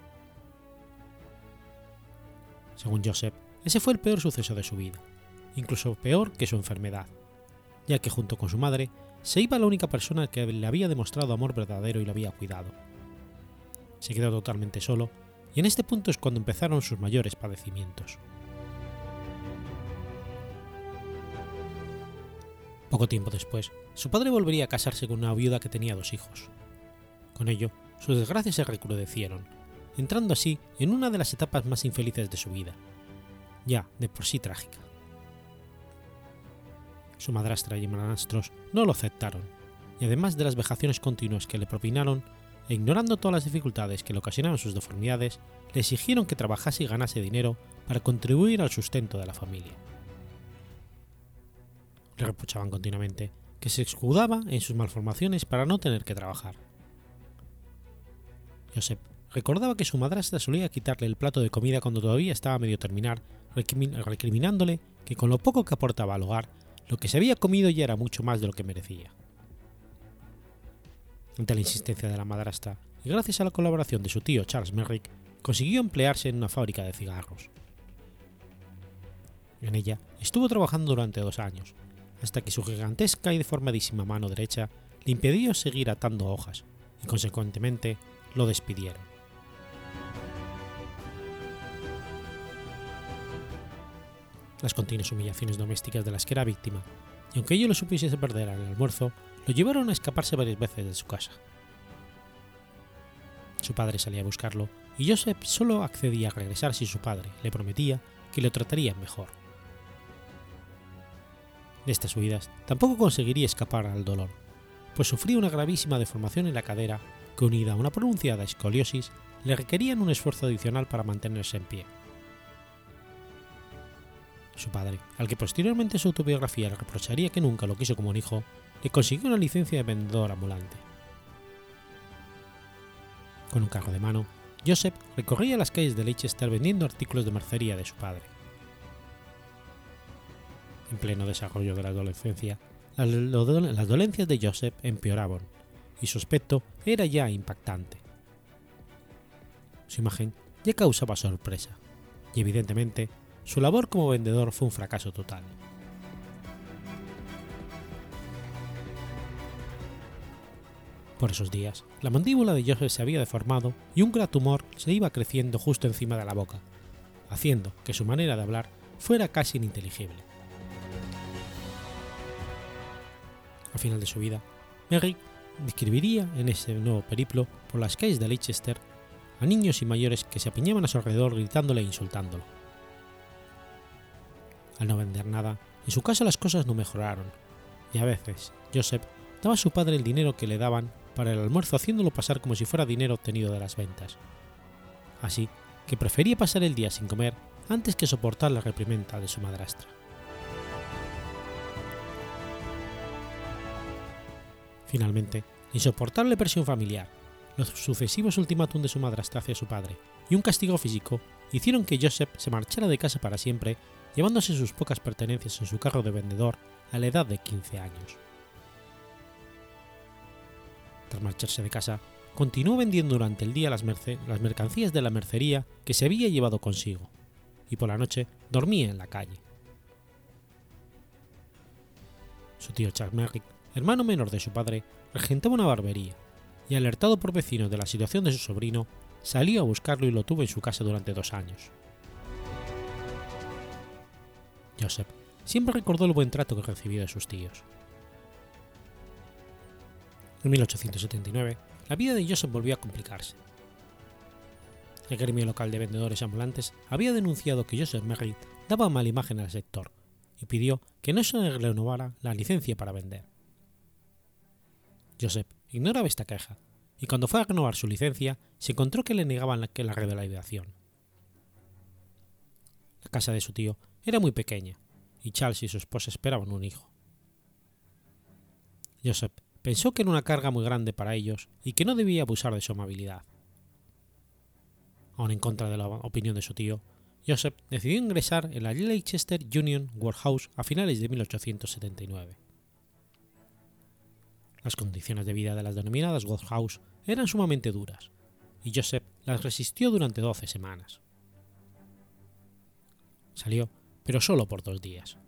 Según Joseph, ese fue el peor suceso de su vida, incluso peor que su enfermedad, ya que junto con su madre se iba la única persona que le había demostrado amor verdadero y le había cuidado. Se quedó totalmente solo y en este punto es cuando empezaron sus mayores padecimientos. Poco tiempo después, su padre volvería a casarse con una viuda que tenía dos hijos. Con ello, sus desgracias se recrudecieron, entrando así en una de las etapas más infelices de su vida, ya de por sí trágica. Su madrastra y hermanastros no lo aceptaron, y además de las vejaciones continuas que le propinaron, e ignorando todas las dificultades que le ocasionaban sus deformidades, le exigieron que trabajase y ganase dinero para contribuir al sustento de la familia. Le reprochaban continuamente que se escudaba en sus malformaciones para no tener que trabajar. Joseph recordaba que su madrastra solía quitarle el plato de comida cuando todavía estaba medio terminar, recriminándole que con lo poco que aportaba al hogar, lo que se había comido ya era mucho más de lo que merecía. Ante la insistencia de la madrastra, y gracias a la colaboración de su tío Charles Merrick, consiguió emplearse en una fábrica de cigarros. En ella estuvo trabajando durante dos años, hasta que su gigantesca y deformadísima mano derecha le impidió seguir atando hojas, y consecuentemente lo despidieron. Las continuas humillaciones domésticas de las que era víctima, y aunque ello lo supiese perder al almuerzo, lo llevaron a escaparse varias veces de su casa. Su padre salía a buscarlo y Joseph solo accedía a regresar si su padre le prometía que lo trataría mejor. De estas huidas tampoco conseguiría escapar al dolor, pues sufría una gravísima deformación en la cadera que unida a una pronunciada escoliosis le requerían un esfuerzo adicional para mantenerse en pie. Su padre, al que posteriormente su autobiografía le reprocharía que nunca lo quiso como un hijo, le consiguió una licencia de vendedor ambulante. Con un carro de mano, Joseph recorría las calles de Leicester vendiendo artículos de mercería de su padre. En pleno desarrollo de la adolescencia, las dolencias de Joseph empeoraban y su aspecto era ya impactante. Su imagen ya causaba sorpresa y evidentemente su labor como vendedor fue un fracaso total. Por esos días, la mandíbula de Joseph se había deformado y un gran tumor se iba creciendo justo encima de la boca, haciendo que su manera de hablar fuera casi ininteligible. Al final de su vida, Merrick describiría en ese nuevo periplo por las calles de Leicester a niños y mayores que se apiñaban a su alrededor gritándole e insultándolo. Al no vender nada, en su casa las cosas no mejoraron, y a veces Joseph daba a su padre el dinero que le daban para el almuerzo haciéndolo pasar como si fuera dinero obtenido de las ventas. Así que prefería pasar el día sin comer antes que soportar la reprimenda de su madrastra. Finalmente, la insoportable presión familiar, los sucesivos ultimátum de su madrastra hacia su padre y un castigo físico hicieron que Joseph se marchara de casa para siempre, llevándose sus pocas pertenencias en su carro de vendedor a la edad de 15 años. Tras marcharse de casa, continuó vendiendo durante el día las, mercancías de la mercería que se había llevado consigo, y por la noche dormía en la calle. Su tío Charles Merrick, hermano menor de su padre, regentaba una barbería, y alertado por vecinos de la situación de su sobrino, salió a buscarlo y lo tuvo en su casa durante dos años. Joseph siempre recordó el buen trato que recibió de sus tíos. En 1879, la vida de Joseph volvió a complicarse. El gremio local de vendedores ambulantes había denunciado que Joseph Merritt daba mala imagen al sector y pidió que no se renovara la licencia para vender. Joseph ignoraba esta queja y cuando fue a renovar su licencia se encontró que le negaban la, que la revalidación. La casa de su tío era muy pequeña y Charles y su esposa esperaban un hijo. Joseph pensó que era una carga muy grande para ellos y que no debía abusar de su amabilidad. Aún en contra de la opinión de su tío, Joseph decidió ingresar en la Leicester Union Workhouse a finales de 1879. Las condiciones de vida de las denominadas Workhouse eran sumamente duras, y Joseph las resistió durante 12 semanas. Salió, pero solo por dos días.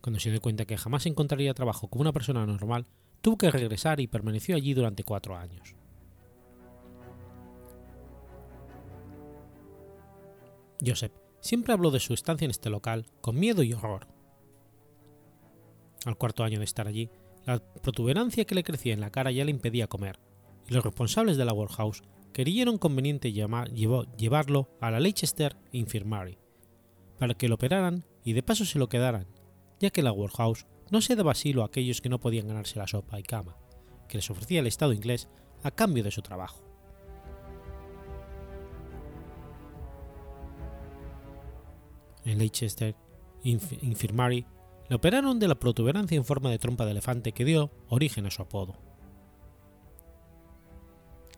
Cuando se dio cuenta que jamás encontraría trabajo como una persona normal, tuvo que regresar y permaneció allí durante cuatro años. Joseph siempre habló de su estancia en este local con miedo y horror. Al cuarto año de estar allí, la protuberancia que le crecía en la cara ya le impedía comer, y los responsables de la Workhouse creyeron conveniente llevarlo a la Leicester Infirmary, para que lo operaran y de paso se lo quedaran, ya que la Workhouse no se daba asilo a aquellos que no podían ganarse la sopa y cama, que les ofrecía el Estado inglés a cambio de su trabajo. En Leicester Infirmary le operaron de la protuberancia en forma de trompa de elefante que dio origen a su apodo.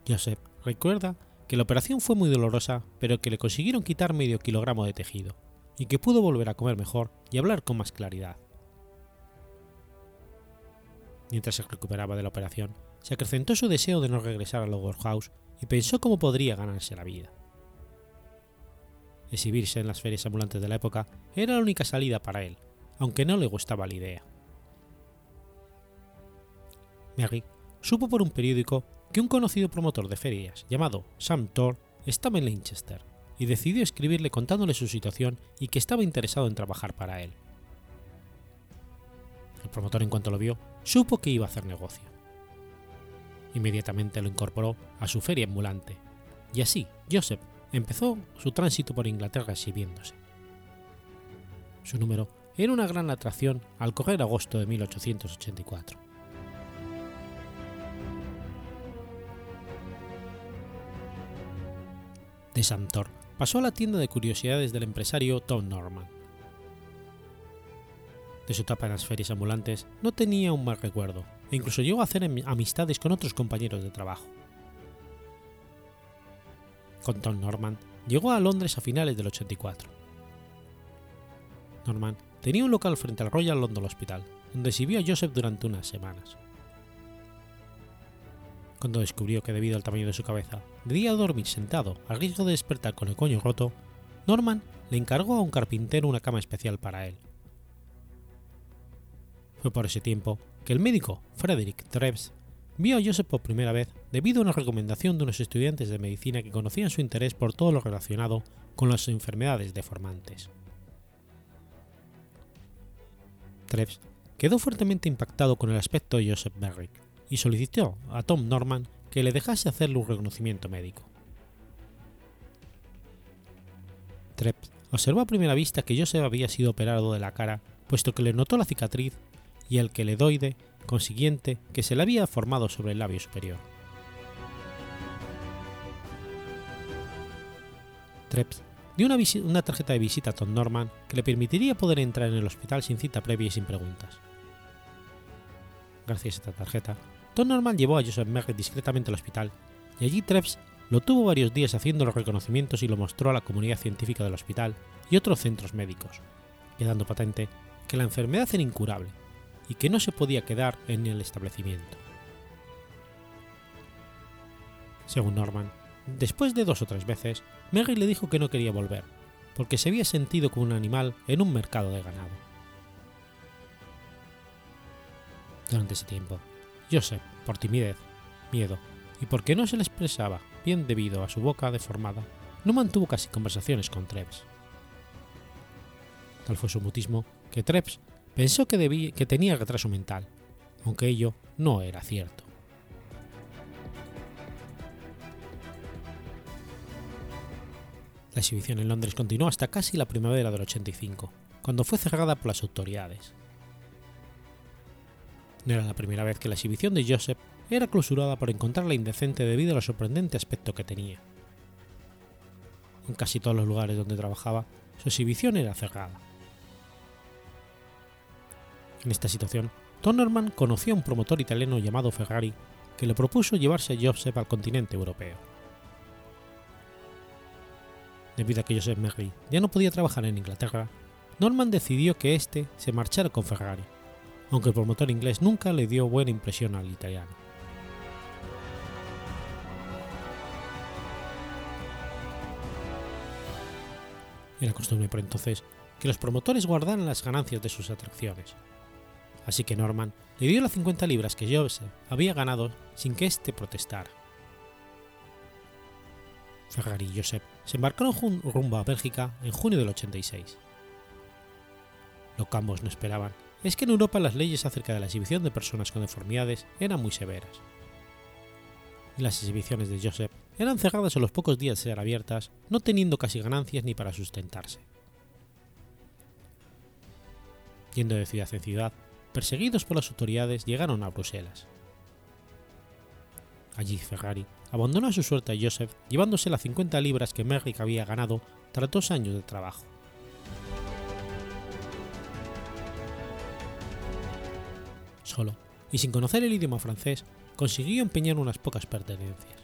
Joseph recuerda que la operación fue muy dolorosa, pero que le consiguieron quitar medio kilogramo de tejido, y que pudo volver a comer mejor y hablar con más claridad. Mientras se recuperaba de la operación, se acrecentó su deseo de no regresar a Lower House y pensó cómo podría ganarse la vida. Exhibirse en las ferias ambulantes de la época era la única salida para él, aunque no le gustaba la idea. Mary supo por un periódico que un conocido promotor de ferias llamado Sam Thor estaba en Leicester y decidió escribirle contándole su situación y que estaba interesado en trabajar para él. El promotor en cuanto lo vio supo que iba a hacer negocio. Inmediatamente lo incorporó a su feria ambulante y así Joseph empezó su tránsito por Inglaterra exhibiéndose. Su número era una gran atracción al correr agosto de 1884. De Santor pasó a la tienda de curiosidades del empresario Tom Norman. De su etapa en las ferias ambulantes no tenía un mal recuerdo e incluso llegó a hacer amistades con otros compañeros de trabajo. Con Tom Norman llegó a Londres a finales del 84. Norman tenía un local frente al Royal London Hospital, donde sirvió a Joseph durante unas semanas. Cuando descubrió que debido al tamaño de su cabeza debía dormir sentado a riesgo de despertar con el coño roto, Norman le encargó a un carpintero una cama especial para él. Fue por ese tiempo que el médico Frederick Treves vio a Joseph por primera vez debido a una recomendación de unos estudiantes de medicina que conocían su interés por todo lo relacionado con las enfermedades deformantes. Treves quedó fuertemente impactado con el aspecto de Joseph Merrick y solicitó a Tom Norman que le dejase hacerle un reconocimiento médico. Treves observó a primera vista que Joseph había sido operado de la cara, puesto que le notó la cicatriz y el queloide consiguiente que se le había formado sobre el labio superior. Treps dio una, una, tarjeta de visita a Tom Norman que le permitiría poder entrar en el hospital sin cita previa y sin preguntas. Gracias a esta tarjeta, Tom Norman llevó a Joseph Merritt discretamente al hospital y allí Treps lo tuvo varios días haciendo los reconocimientos y lo mostró a la comunidad científica del hospital y otros centros médicos, quedando patente que la enfermedad era incurable y que no se podía quedar en el establecimiento. Según Norman, después de dos o tres veces, Mary le dijo que no quería volver, porque se había sentido como un animal en un mercado de ganado. Durante ese tiempo, Joseph, por timidez, miedo y porque no se le expresaba bien debido a su boca deformada, no mantuvo casi conversaciones con Treves. Tal fue su mutismo que Treves pensó que, que tenía retraso mental, aunque ello no era cierto. La exhibición en Londres continuó hasta casi la primavera del 85, cuando fue cerrada por las autoridades. No era la primera vez que la exhibición de Joseph era clausurada por encontrarla indecente debido al sorprendente aspecto que tenía. En casi todos los lugares donde trabajaba, su exhibición era cerrada. En esta situación, Norman conoció a un promotor italiano llamado Ferrari que le propuso llevarse a Joseph al continente europeo. Debido a que Joseph Merry ya no podía trabajar en Inglaterra, Norman decidió que éste se marchara con Ferrari, aunque el promotor inglés nunca le dio buena impresión al italiano. Era costumbre por entonces que los promotores guardaran las ganancias de sus atracciones, así que Norman le dio las 50 libras que Joseph había ganado sin que éste protestara. Ferrari y Joseph se embarcaron rumbo a Bélgica en junio del 86. Lo que ambos no esperaban es que en Europa las leyes acerca de la exhibición de personas con deformidades eran muy severas. Las exhibiciones de Joseph eran cerradas a los pocos días de ser abiertas, no teniendo casi ganancias ni para sustentarse. Yendo de ciudad en ciudad, perseguidos por las autoridades, llegaron a Bruselas. Allí Ferrari abandonó a su suerte a Joseph llevándose las 50 libras que Merrick había ganado tras dos años de trabajo. Solo, y sin conocer el idioma francés, consiguió empeñar unas pocas pertenencias.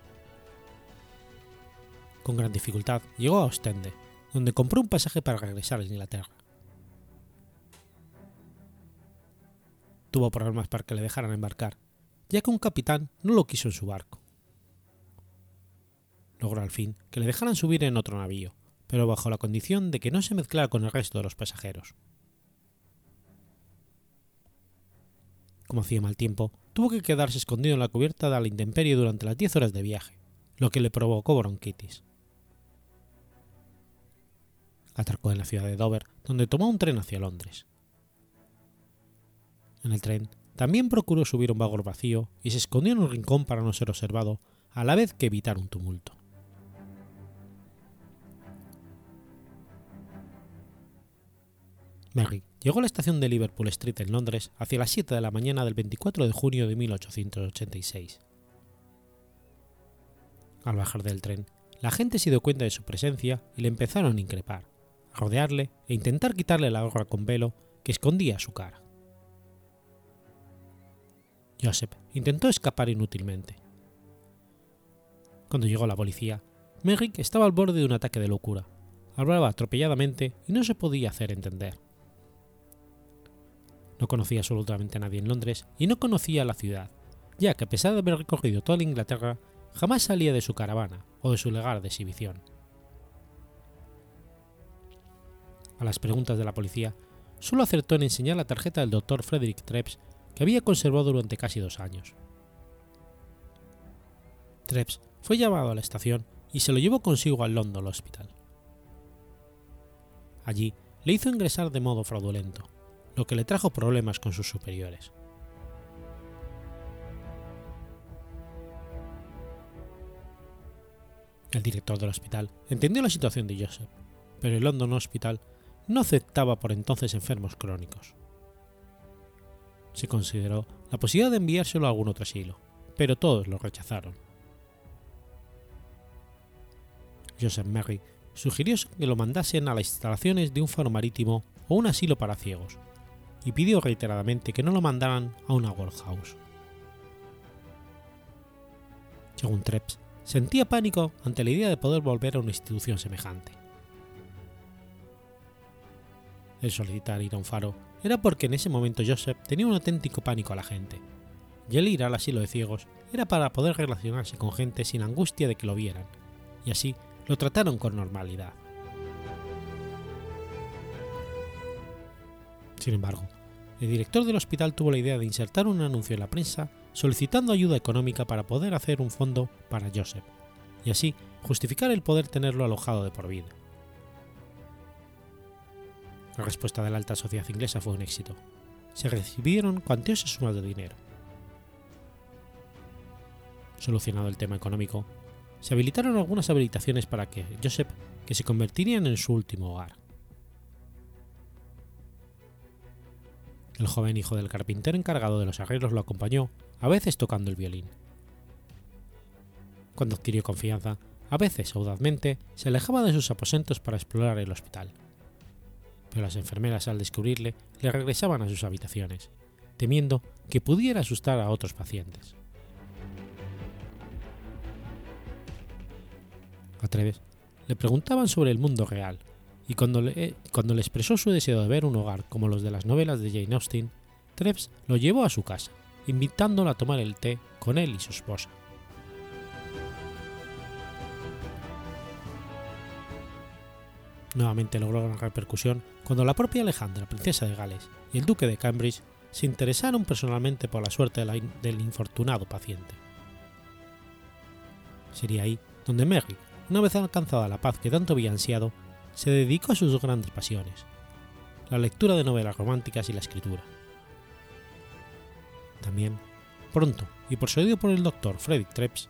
Con gran dificultad llegó a Ostende, donde compró un pasaje para regresar a Inglaterra. Tuvo problemas para que le dejaran embarcar, ya que un capitán no lo quiso en su barco. Logró al fin que le dejaran subir en otro navío, pero bajo la condición de que no se mezclara con el resto de los pasajeros. Como hacía mal tiempo, tuvo que quedarse escondido en la cubierta de la intemperie durante las 10 horas de viaje, lo que le provocó bronquitis. Atracó en la ciudad de Dover, donde tomó un tren hacia Londres. En el tren también procuró subir un vagón vacío y se escondió en un rincón para no ser observado, a la vez que evitar un tumulto. Merrick llegó a la estación de Liverpool Street en Londres hacia las 7 de la mañana del 24 de junio de 1886. Al bajar del tren, la gente se dio cuenta de su presencia y le empezaron a increpar, a rodearle e intentar quitarle la gorra con velo que escondía su cara. Joseph intentó escapar inútilmente. Cuando llegó la policía, Merrick estaba al borde de un ataque de locura, hablaba atropelladamente y no se podía hacer entender. No conocía absolutamente a nadie en Londres y no conocía la ciudad, ya que a pesar de haber recorrido toda la Inglaterra, jamás salía de su caravana o de su lugar de exhibición. A las preguntas de la policía, solo acertó en enseñar la tarjeta del doctor Frederick Treps que había conservado durante casi dos años. Treps fue llamado a la estación y se lo llevó consigo al London Hospital. Allí le hizo ingresar de modo fraudulento, lo que le trajo problemas con sus superiores. El director del hospital entendió la situación de Joseph, pero el London Hospital no aceptaba por entonces enfermos crónicos. Se consideró la posibilidad de enviárselo a algún otro asilo, pero todos lo rechazaron. Joseph Merry sugirió que lo mandasen a las instalaciones de un faro marítimo o un asilo para ciegos, y pidió reiteradamente que no lo mandaran a una workhouse. Según Treps, sentía pánico ante la idea de poder volver a una institución semejante. El solicitar ir a un faro era porque en ese momento Joseph tenía un auténtico pánico a la gente, y el ir al asilo de ciegos era para poder relacionarse con gente sin angustia de que lo vieran, y así lo trataron con normalidad. Sin embargo, el director del hospital tuvo la idea de insertar un anuncio en la prensa solicitando ayuda económica para poder hacer un fondo para Joseph, y así justificar el poder tenerlo alojado de por vida. La respuesta de la alta sociedad inglesa fue un éxito. Se recibieron cuantiosas sumas de dinero. Solucionado el tema económico, se habilitaron algunas habilitaciones para que Joseph, que se convertirían en su último hogar. El joven hijo del carpintero encargado de los arreglos lo acompañó, a veces tocando el violín. Cuando adquirió confianza, a veces audazmente se alejaba de sus aposentos para explorar el hospital. Pero las enfermeras al descubrirle le regresaban a sus habitaciones, temiendo que pudiera asustar a otros pacientes. A Treves le preguntaban sobre el mundo real y cuando le, cuando le expresó su deseo de ver un hogar como los de las novelas de Jane Austen, Treves lo llevó a su casa, invitándolo a tomar el té con él y su esposa. Nuevamente logró gran repercusión cuando la propia Alejandra, princesa de Gales, y el duque de Cambridge se interesaron personalmente por la suerte del infortunado paciente. Sería ahí donde Merrick, una vez alcanzada la paz que tanto había ansiado, se dedicó a sus dos grandes pasiones, la lectura de novelas románticas y la escritura. También, pronto y persuadido por el doctor Frederick Treps,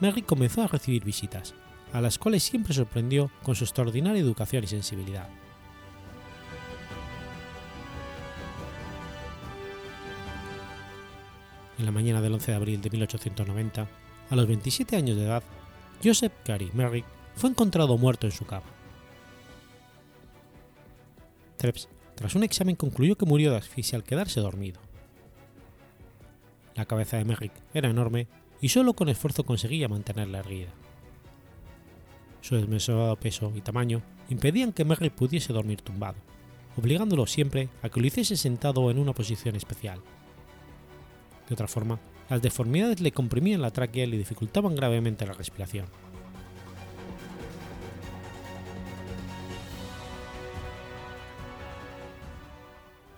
Merrick comenzó a recibir visitas, a las cuales siempre sorprendió con su extraordinaria educación y sensibilidad. En la mañana del 11 de abril de 1890, a los 27 años de edad, Joseph Gary Merrick fue encontrado muerto en su cama. Treps, tras un examen, concluyó que murió de asfixia al quedarse dormido. La cabeza de Merrick era enorme y solo con esfuerzo conseguía mantenerla erguida. Su desmesurado peso y tamaño impedían que Merrick pudiese dormir tumbado, obligándolo siempre a que lo hiciese sentado en una posición especial. De otra forma, las deformidades le comprimían la tráquea y le dificultaban gravemente la respiración.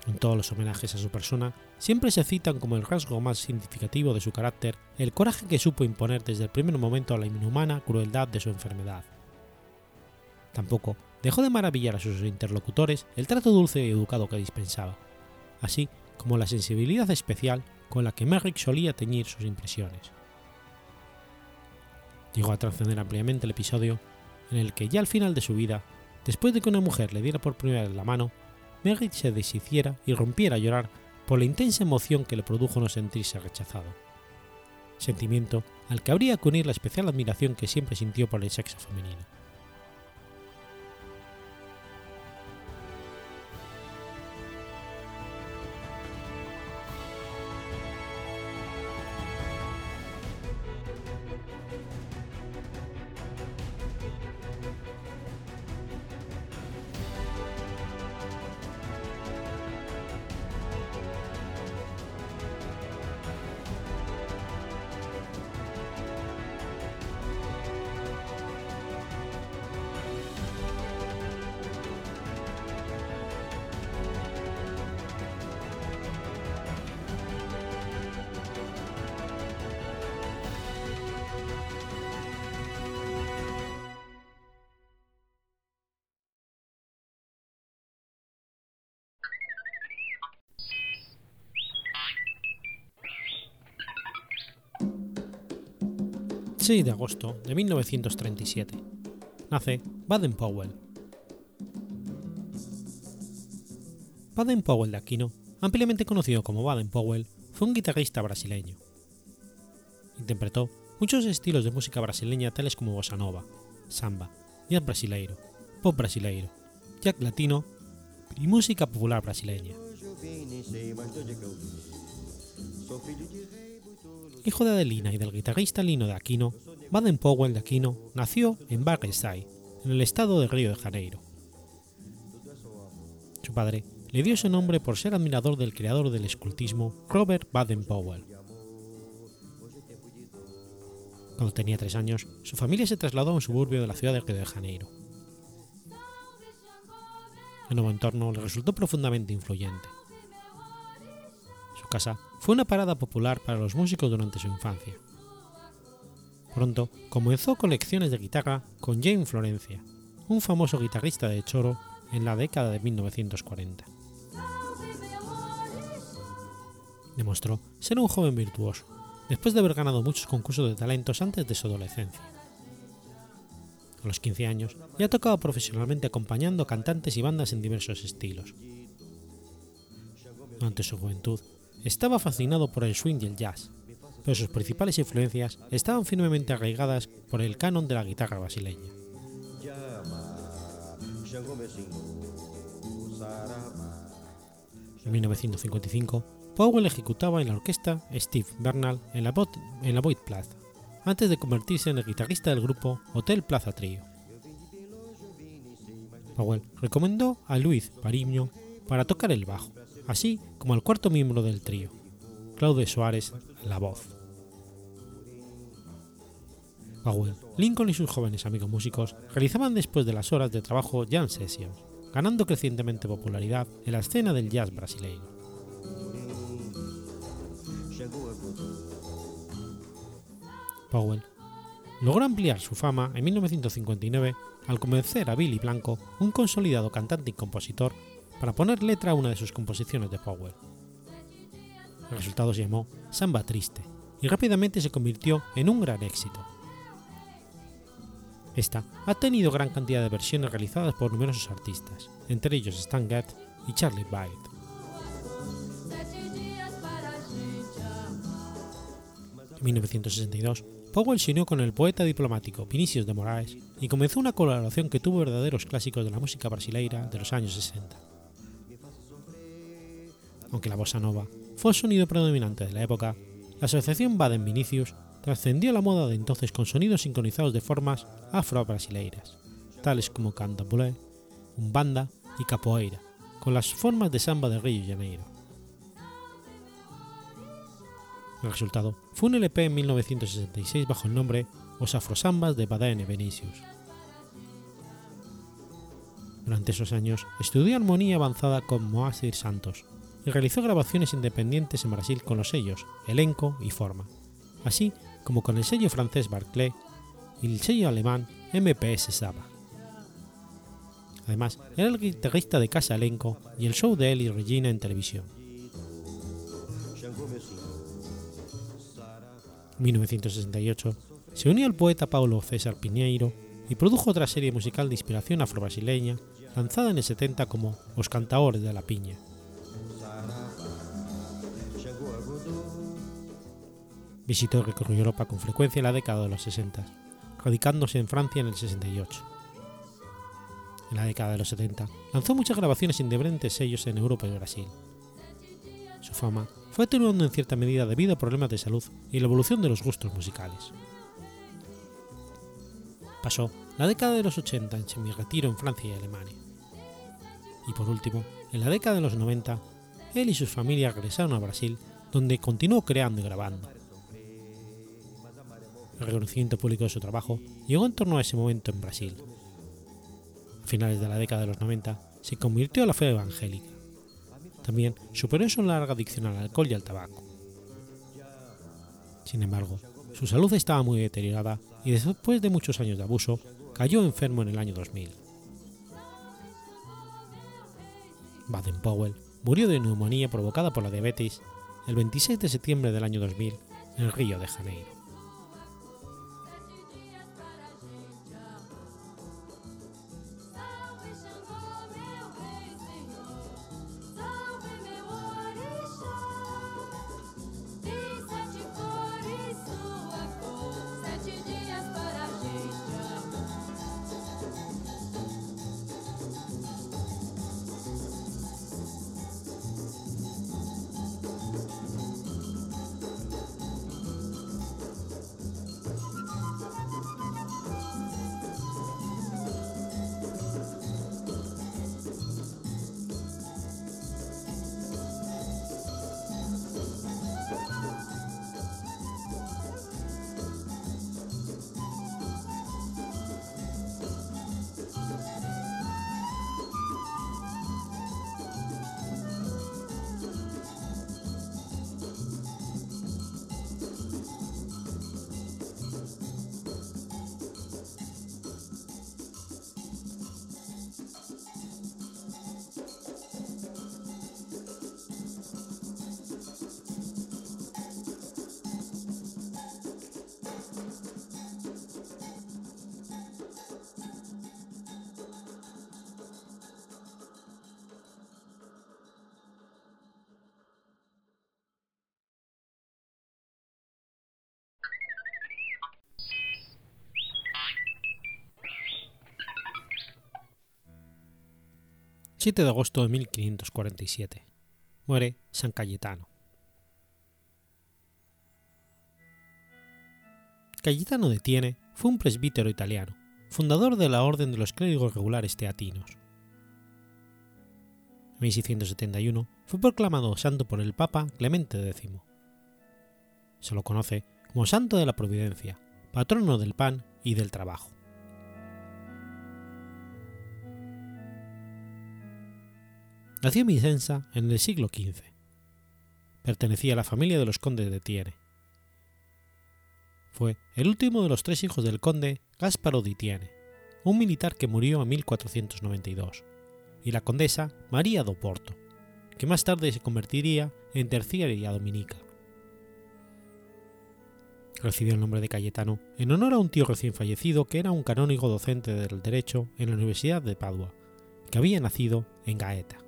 En todos los homenajes a su persona, siempre se citan como el rasgo más significativo de su carácter el coraje que supo imponer desde el primer momento a la inhumana crueldad de su enfermedad. Tampoco dejó de maravillar a sus interlocutores el trato dulce y educado que dispensaba, así como la sensibilidad especial con la que Merrick solía teñir sus impresiones. Llegó a trascender ampliamente el episodio en el que ya al final de su vida, después de que una mujer le diera por primera vez la mano, Merrick se deshiciera y rompiera a llorar por la intensa emoción que le produjo no sentirse rechazado. Sentimiento al que habría que unir la especial admiración que siempre sintió por el sexo femenino. 6 de agosto de 1937. Nace Baden Powell. Baden Powell de Aquino, ampliamente conocido como Baden Powell, fue un guitarrista brasileño. Interpretó muchos estilos de música brasileña tales como bossa nova, samba, jazz brasileiro, pop brasileiro, jazz latino y música popular brasileña. Hijo de Adelina y del guitarrista Lino de Aquino, Baden Powell de Aquino nació en Barrenside, en el estado de Río de Janeiro. Su padre le dio ese nombre por ser admirador del creador del escultismo Robert Baden Powell. Cuando tenía tres años, su familia se trasladó a un suburbio de la ciudad de Río de Janeiro. El nuevo entorno le resultó profundamente influyente casa fue una parada popular para los músicos durante su infancia. Pronto comenzó con lecciones de guitarra con Jane Florencia, un famoso guitarrista de choro en la década de 1940. Demostró ser un joven virtuoso, después de haber ganado muchos concursos de talentos antes de su adolescencia. A los 15 años ya tocaba profesionalmente acompañando cantantes y bandas en diversos estilos. Durante su juventud estaba fascinado por el swing y el jazz, pero sus principales influencias estaban firmemente arraigadas por el canon de la guitarra brasileña. En 1955, Powell ejecutaba en la orquesta Steve Bernal en la, en la Boyd Plaza, antes de convertirse en el guitarrista del grupo Hotel Plaza Trio. Powell recomendó a Luis Pariño para tocar el bajo, así como al cuarto miembro del trío, Claude Suárez, la voz. Powell, Lincoln y sus jóvenes amigos músicos realizaban después de las horas de trabajo jam sessions, ganando crecientemente popularidad en la escena del jazz brasileño. Powell logró ampliar su fama en 1959 al convencer a Billy Blanco, un consolidado cantante y compositor, para poner letra a una de sus composiciones de Powell. El resultado se llamó Samba Triste y rápidamente se convirtió en un gran éxito. Esta ha tenido gran cantidad de versiones realizadas por numerosos artistas, entre ellos Stan Getz y Charlie Byte. En 1962, Powell se unió con el poeta diplomático Vinicius de Moraes y comenzó una colaboración que tuvo verdaderos clásicos de la música brasileira de los años 60. Aunque la bossa nova fue el sonido predominante de la época, la asociación Baden-Vinicius trascendió la moda de entonces con sonidos sincronizados de formas afro-brasileiras, tales como candomblé, umbanda y capoeira, con las formas de samba de Río de Janeiro. El resultado fue un LP en 1966 bajo el nombre Os Afrosambas de Baden Vinicius. Durante esos años estudió armonía avanzada con Moacir Santos y realizó grabaciones independientes en Brasil con los sellos Elenco y Forma, así como con el sello francés Barclay y el sello alemán MPS Saba. Además, era el guitarrista de Casa Elenco y el show de él y Regina en televisión. En 1968 se unió al poeta Paulo César Piñeiro y produjo otra serie musical de inspiración afro-brasileña lanzada en el 70 como Os Cantaores de la Piña. Visitó y recorrió Europa con frecuencia en la década de los 60, radicándose en Francia en el 68. En la década de los 70 lanzó muchas grabaciones en diferentes sellos en Europa y Brasil. Su fama fue atenuando en cierta medida debido a problemas de salud y la evolución de los gustos musicales. Pasó la década de los 80 en semi-retiro en Francia y Alemania. Y por último, en la década de los 90, él y sus familias regresaron a Brasil, donde continuó creando y grabando. El reconocimiento público de su trabajo llegó en torno a ese momento en Brasil. A finales de la década de los 90, se convirtió a la fe evangélica. También superó su larga adicción al alcohol y al tabaco. Sin embargo, su salud estaba muy deteriorada y después de muchos años de abuso, cayó enfermo en el año 2000. Baden-Powell murió de neumonía provocada por la diabetes el 26 de septiembre del año 2000 en Río de Janeiro. ...7 de agosto de 1547... ...muere San Cayetano. Cayetano de Tiene fue un presbítero italiano, fundador de la Orden de los Clérigos Regulares Teatinos. En 1671 fue proclamado santo por el Papa Clemente X. Se lo conoce como Santo de la Providencia, patrono del pan y del trabajo. Nació en Vicenza en el siglo XV. Pertenecía a la familia de los condes de Tiene. Fue el último de los tres hijos del conde Gasparo di Tiene, un militar que murió en 1492, y la condesa María do Porto, que más tarde se convertiría en terciaria dominica. Recibió el nombre de Cayetano en honor a un tío recién fallecido que era un canónigo docente del derecho en la Universidad de Padua, que había nacido en Gaeta.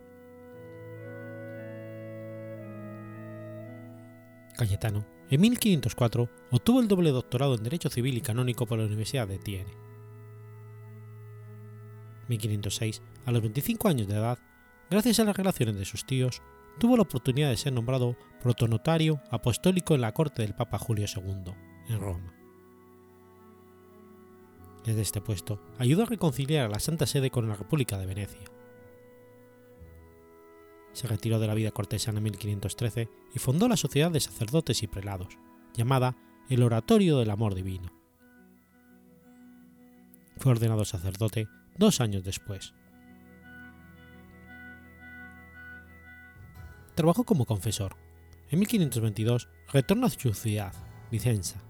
Cayetano En 1504 obtuvo el doble doctorado en Derecho Civil y Canónico por la Universidad de Tiene. En 1506, a los 25 años de edad, gracias a las relaciones de sus tíos, tuvo la oportunidad de ser nombrado protonotario apostólico en la corte del Papa Julio II, en Roma. Desde este puesto, ayudó a reconciliar a la Santa Sede con la República de Venecia. Se retiró de la vida cortesana en 1513 y fundó la Sociedad de Sacerdotes y Prelados, llamada el Oratorio del Amor Divino. Fue ordenado sacerdote dos años después. Trabajó como confesor. En 1522 retornó a su ciudad, Vicenza.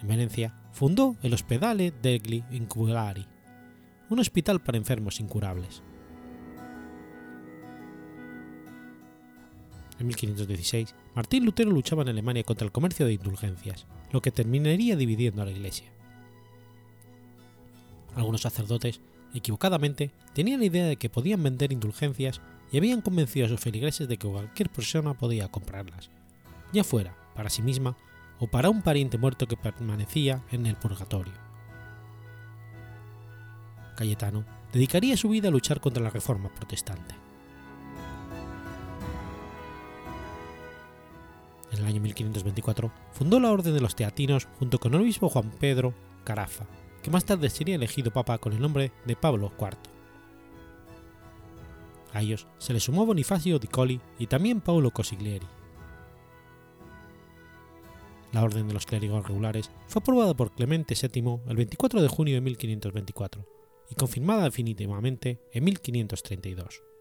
En Venecia fundó el Hospedale degli Incurabili, un hospital para enfermos incurables. En 1516, Martín Lutero luchaba en Alemania contra el comercio de indulgencias, lo que terminaría dividiendo a la Iglesia. Algunos sacerdotes, equivocadamente, tenían la idea de que podían vender indulgencias y habían convencido a sus feligreses de que cualquier persona podía comprarlas, ya fuera para sí misma o para un pariente muerto que permanecía en el purgatorio. Cayetano dedicaría su vida a luchar contra la reforma protestante. En el año 1524 fundó la Orden de los Teatinos junto con el obispo Juan Pedro Carafa, que más tarde sería elegido papa con el nombre de Pablo IV. A ellos se le sumó Bonifacio di Colli y también Paulo Cosiglieri. La Orden de los Clérigos Regulares fue aprobada por Clemente VII el 24 de junio de 1524 y confirmada definitivamente en 1532.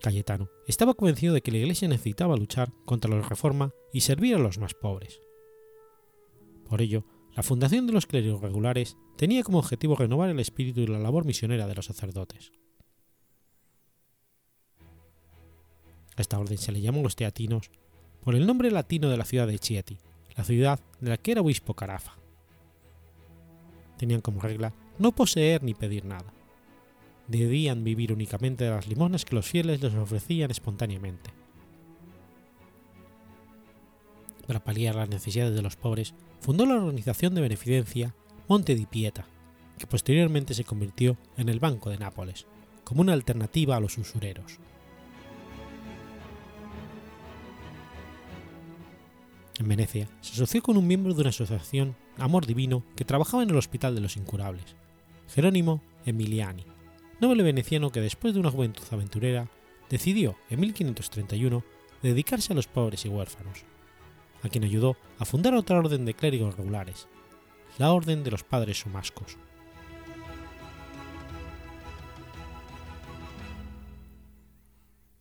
Cayetano estaba convencido de que la Iglesia necesitaba luchar contra la reforma y servir a los más pobres. Por ello, la fundación de los clérigos regulares tenía como objetivo renovar el espíritu y la labor misionera de los sacerdotes. A esta orden se le llamó los teatinos por el nombre latino de la ciudad de Chieti, la ciudad de la que era obispo Carafa. Tenían como regla no poseer ni pedir nada debían vivir únicamente de las limonas que los fieles les ofrecían espontáneamente. Para paliar las necesidades de los pobres, fundó la organización de beneficencia Monte di Pieta, que posteriormente se convirtió en el Banco de Nápoles, como una alternativa a los usureros. En Venecia se asoció con un miembro de una asociación Amor Divino que trabajaba en el Hospital de los Incurables, Jerónimo Emiliani, noble veneciano que después de una juventud aventurera decidió en 1531 dedicarse a los pobres y huérfanos, a quien ayudó a fundar otra orden de clérigos regulares, la Orden de los Padres Somascos.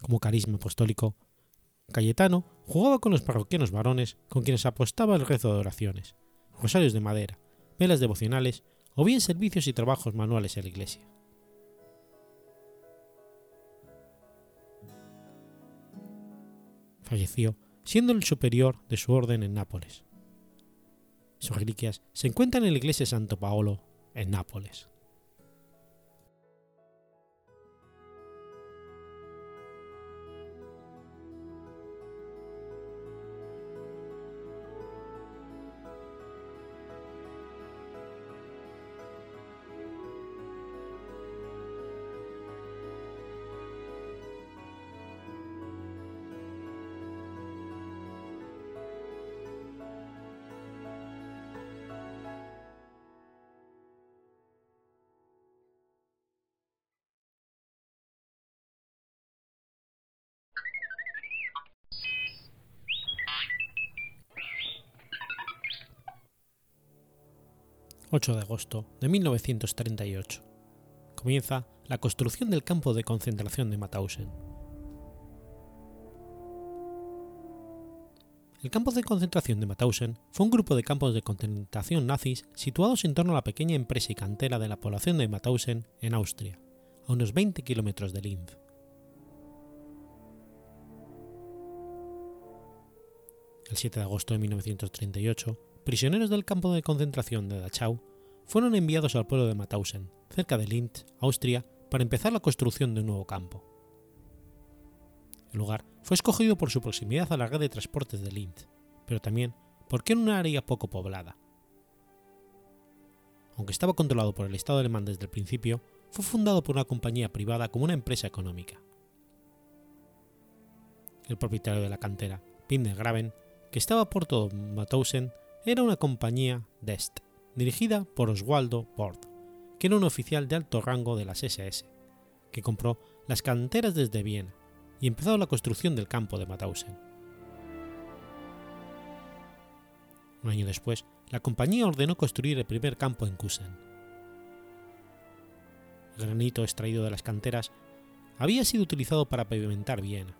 Como carisma apostólico, Cayetano jugaba con los parroquianos varones con quienes apostaba el rezo de oraciones, rosarios de madera, velas devocionales o bien servicios y trabajos manuales en la iglesia. Falleció siendo el superior de su orden en Nápoles. Sus reliquias se encuentran en la iglesia de Santo Paolo, en Nápoles. 8 de agosto de 1938. Comienza la construcción del campo de concentración de Mauthausen. El campo de concentración de Mauthausen fue un grupo de campos de concentración nazis situados en torno a la pequeña empresa y cantera de la población de Mauthausen, en Austria, a unos 20 kilómetros de Linz. El 7 de agosto de 1938, prisioneros del campo de concentración de Dachau fueron enviados al pueblo de Mauthausen, cerca de Linz, Austria, para empezar la construcción de un nuevo campo. El lugar fue escogido por su proximidad a la red de transportes de Linz, pero también porque era una área poco poblada. Aunque estaba controlado por el Estado alemán desde el principio, fue fundado por una compañía privada como una empresa económica. El propietario de la cantera, Graben, que estaba por todo Mauthausen, era una compañía d'Est, dirigida por Oswaldo Bord, que era un oficial de alto rango de las SS, que compró las canteras desde Viena y empezó la construcción del campo de Mauthausen. Un año después, la compañía ordenó construir el primer campo en Kusen. El granito extraído de las canteras había sido utilizado para pavimentar Viena,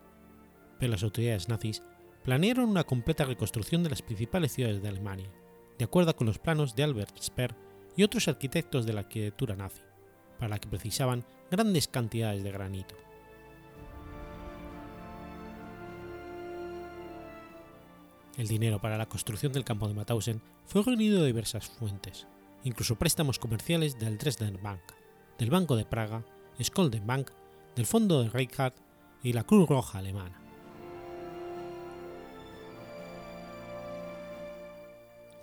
pero las autoridades nazis planearon una completa reconstrucción de las principales ciudades de Alemania, de acuerdo con los planos de Albert Speer y otros arquitectos de la arquitectura nazi, para la que precisaban grandes cantidades de granito. El dinero para la construcción del campo de Mauthausen fue reunido de diversas fuentes, incluso préstamos comerciales del Dresden Bank, del Banco de Praga, Skolden Bank, del Fondo de Reichardt y la Cruz Roja Alemana.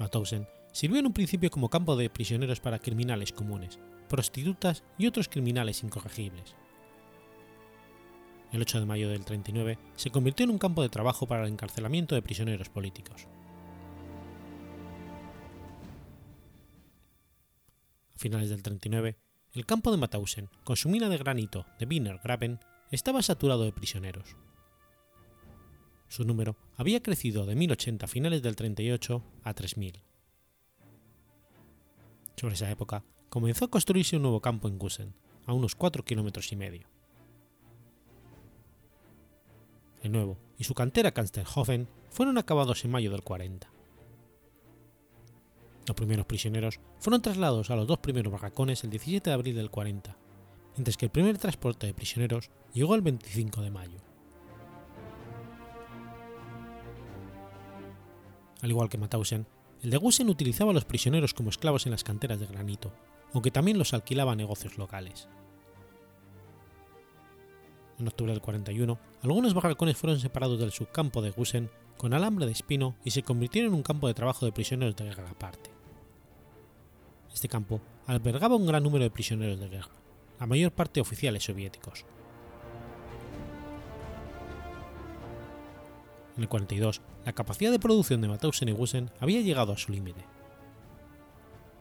Mauthausen sirvió en un principio como campo de prisioneros para criminales comunes, prostitutas y otros criminales incorregibles. El 8 de mayo del 39 se convirtió en un campo de trabajo para el encarcelamiento de prisioneros políticos. A finales del 39, el campo de Mauthausen, con su mina de granito de Wiener Graben, estaba saturado de prisioneros. Su número había crecido de 1080 a finales del 38 a 3000. Sobre esa época, comenzó a construirse un nuevo campo en Gusen, a unos 4 kilómetros y medio. El nuevo y su cantera Kansterhofen fueron acabados en mayo del 40. Los primeros prisioneros fueron trasladados a los dos primeros barracones el 17 de abril del 40, mientras que el primer transporte de prisioneros llegó el 25 de mayo. Al igual que Mauthausen, el de Gusen utilizaba a los prisioneros como esclavos en las canteras de granito, aunque también los alquilaba a negocios locales. En octubre del 41, algunos barracones fueron separados del subcampo de Gusen con alambre de espino y se convirtieron en un campo de trabajo de prisioneros de guerra aparte. Este campo albergaba un gran número de prisioneros de guerra, la mayor parte oficiales soviéticos. En el 42, la capacidad de producción de Mauthausen y Gusen había llegado a su límite.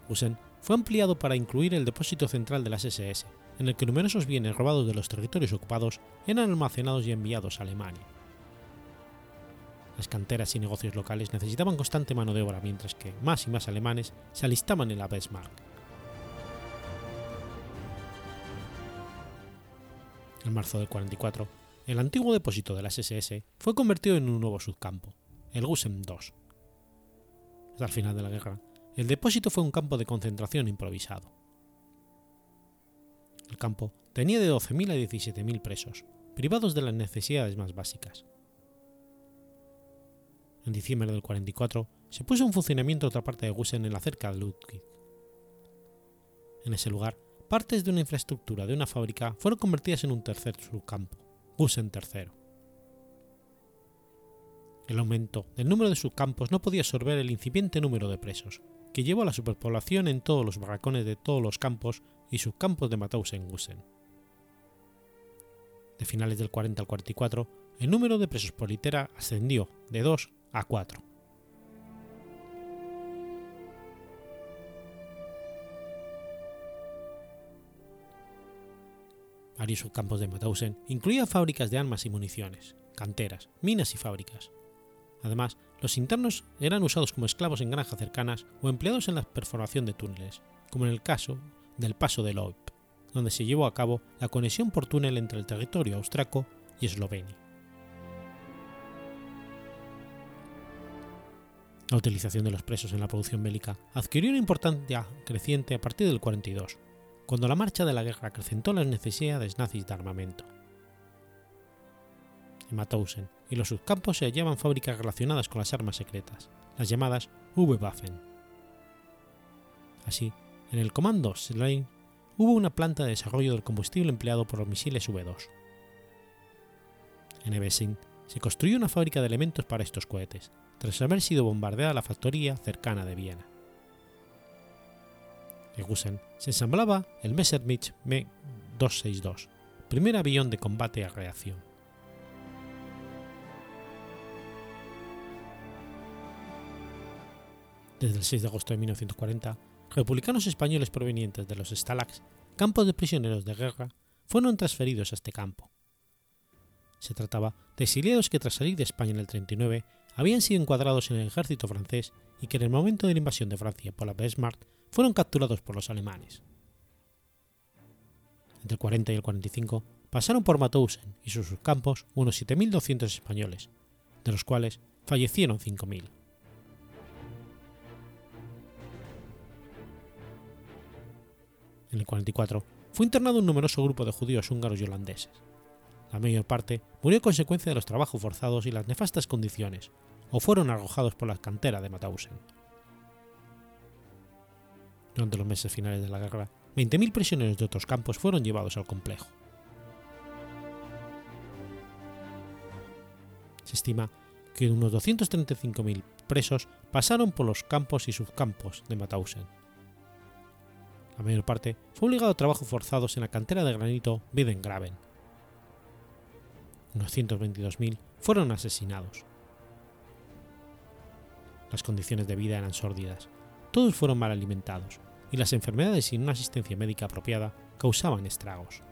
Gusen fue ampliado para incluir el depósito central de las SS, en el que numerosos bienes robados de los territorios ocupados eran almacenados y enviados a Alemania. Las canteras y negocios locales necesitaban constante mano de obra mientras que más y más alemanes se alistaban en la Bismarck. En marzo del 44, el antiguo depósito de las SS fue convertido en un nuevo subcampo, el Gusen II. Hasta el final de la guerra, el depósito fue un campo de concentración improvisado. El campo tenía de 12.000 a 17.000 presos, privados de las necesidades más básicas. En diciembre del 44 se puso en funcionamiento otra parte de Gusen en la cerca de Ludwig. En ese lugar, partes de una infraestructura de una fábrica fueron convertidas en un tercer subcampo, Gusen III. El aumento del número de subcampos no podía absorber el incipiente número de presos, que llevó a la superpoblación en todos los barracones de todos los campos y subcampos de Mauthausen-Gusen. De finales del 40 al 44, el número de presos por litera ascendió de 2 a 4. Varios subcampos de Mauthausen incluían fábricas de armas y municiones, canteras, minas y fábricas. Además, los internos eran usados como esclavos en granjas cercanas o empleados en la perforación de túneles, como en el caso del paso de Loip, donde se llevó a cabo la conexión por túnel entre el territorio austriaco y Eslovenia. La utilización de los presos en la producción bélica adquirió una importancia creciente a partir del 42, cuando la marcha de la guerra acrecentó las necesidades nazis de armamento. En Mauthausen y los subcampos se hallaban fábricas relacionadas con las armas secretas, las llamadas V-Waffen. Así, en el comando Slane hubo una planta de desarrollo del combustible empleado por los misiles V-2. En Ebesin se construyó una fábrica de elementos para estos cohetes, tras haber sido bombardeada la factoría cercana de Viena. Se ensamblaba el Messerschmitt Me-262, primer avión de combate a reacción. Desde el 6 de agosto de 1940, republicanos españoles provenientes de los Stalags, campos de prisioneros de guerra, fueron transferidos a este campo. Se trataba de exiliados que tras salir de España en el 39 habían sido encuadrados en el ejército francés y que en el momento de la invasión de Francia por la Wehrmacht fueron capturados por los alemanes. Entre el 40 y el 45 pasaron por Mauthausen y sus campos unos 7.200 españoles, de los cuales fallecieron 5.000. En el 44 fue internado un numeroso grupo de judíos húngaros y holandeses. La mayor parte murió a consecuencia de los trabajos forzados y las nefastas condiciones, o fueron arrojados por la cantera de Mauthausen. Durante los meses finales de la guerra, 20.000 prisioneros de otros campos fueron llevados al complejo. Se estima que unos 235.000 presos pasaron por los campos y subcampos de Mauthausen. La mayor parte fue obligado a trabajos forzados en la cantera de granito Widengraven. Unos 122.000 fueron asesinados. Las condiciones de vida eran sórdidas, todos fueron mal alimentados y las enfermedades sin una asistencia médica apropiada causaban estragos.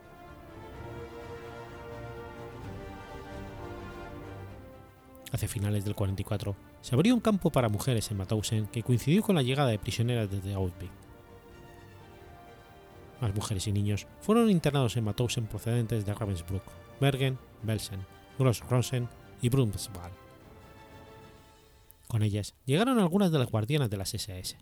Hacia finales del 44 se abrió un campo para mujeres en Mauthausen que coincidió con la llegada de prisioneras desde Auschwitz. Más mujeres y niños fueron internados en Mauthausen procedentes de Ravensbrück, Bergen, Belsen, Gross-Rosen y Brunswald. Con ellas llegaron algunas de las guardianas de las SS.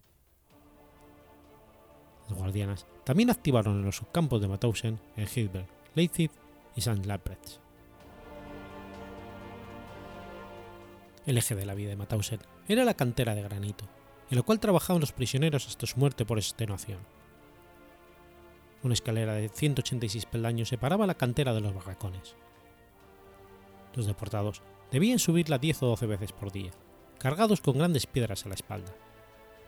Las guardianas también activaron en los subcampos de Mauthausen en Hilberg, Leipzig y St. Labretz. El eje de la vida de Mauthausen era la cantera de granito, en la cual trabajaban los prisioneros hasta su muerte por extenuación. Una escalera de 186 peldaños separaba la cantera de los barracones. Los deportados debían subirla 10 o 12 veces por día, cargados con grandes piedras a la espalda,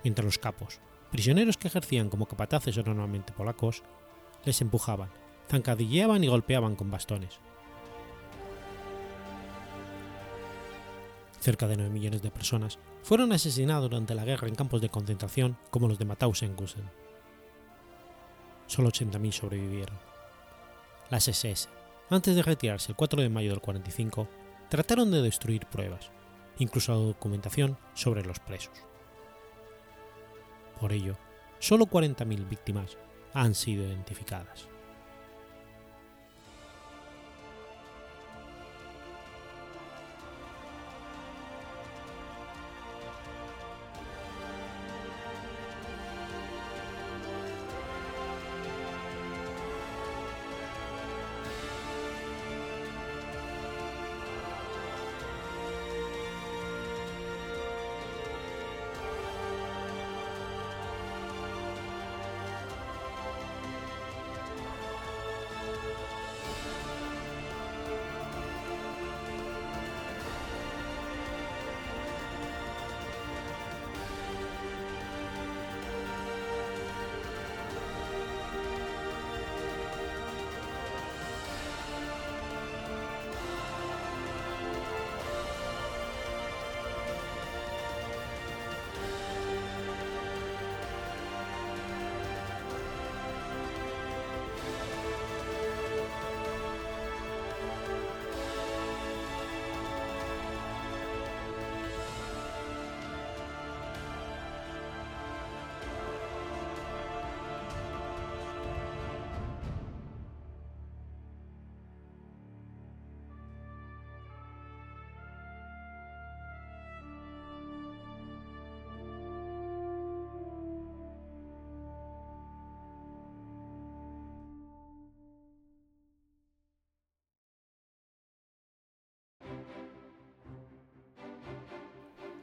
mientras los capos, prisioneros que ejercían como capataces normalmente polacos, les empujaban, zancadilleaban y golpeaban con bastones. Cerca de 9 millones de personas fueron asesinados durante la guerra en campos de concentración como los de Mauthausen-Gusen. Solo 80.000 sobrevivieron. Las SS, antes de retirarse el 4 de mayo del 45, trataron de destruir pruebas, incluso la documentación sobre los presos. Por ello, solo 40.000 víctimas han sido identificadas.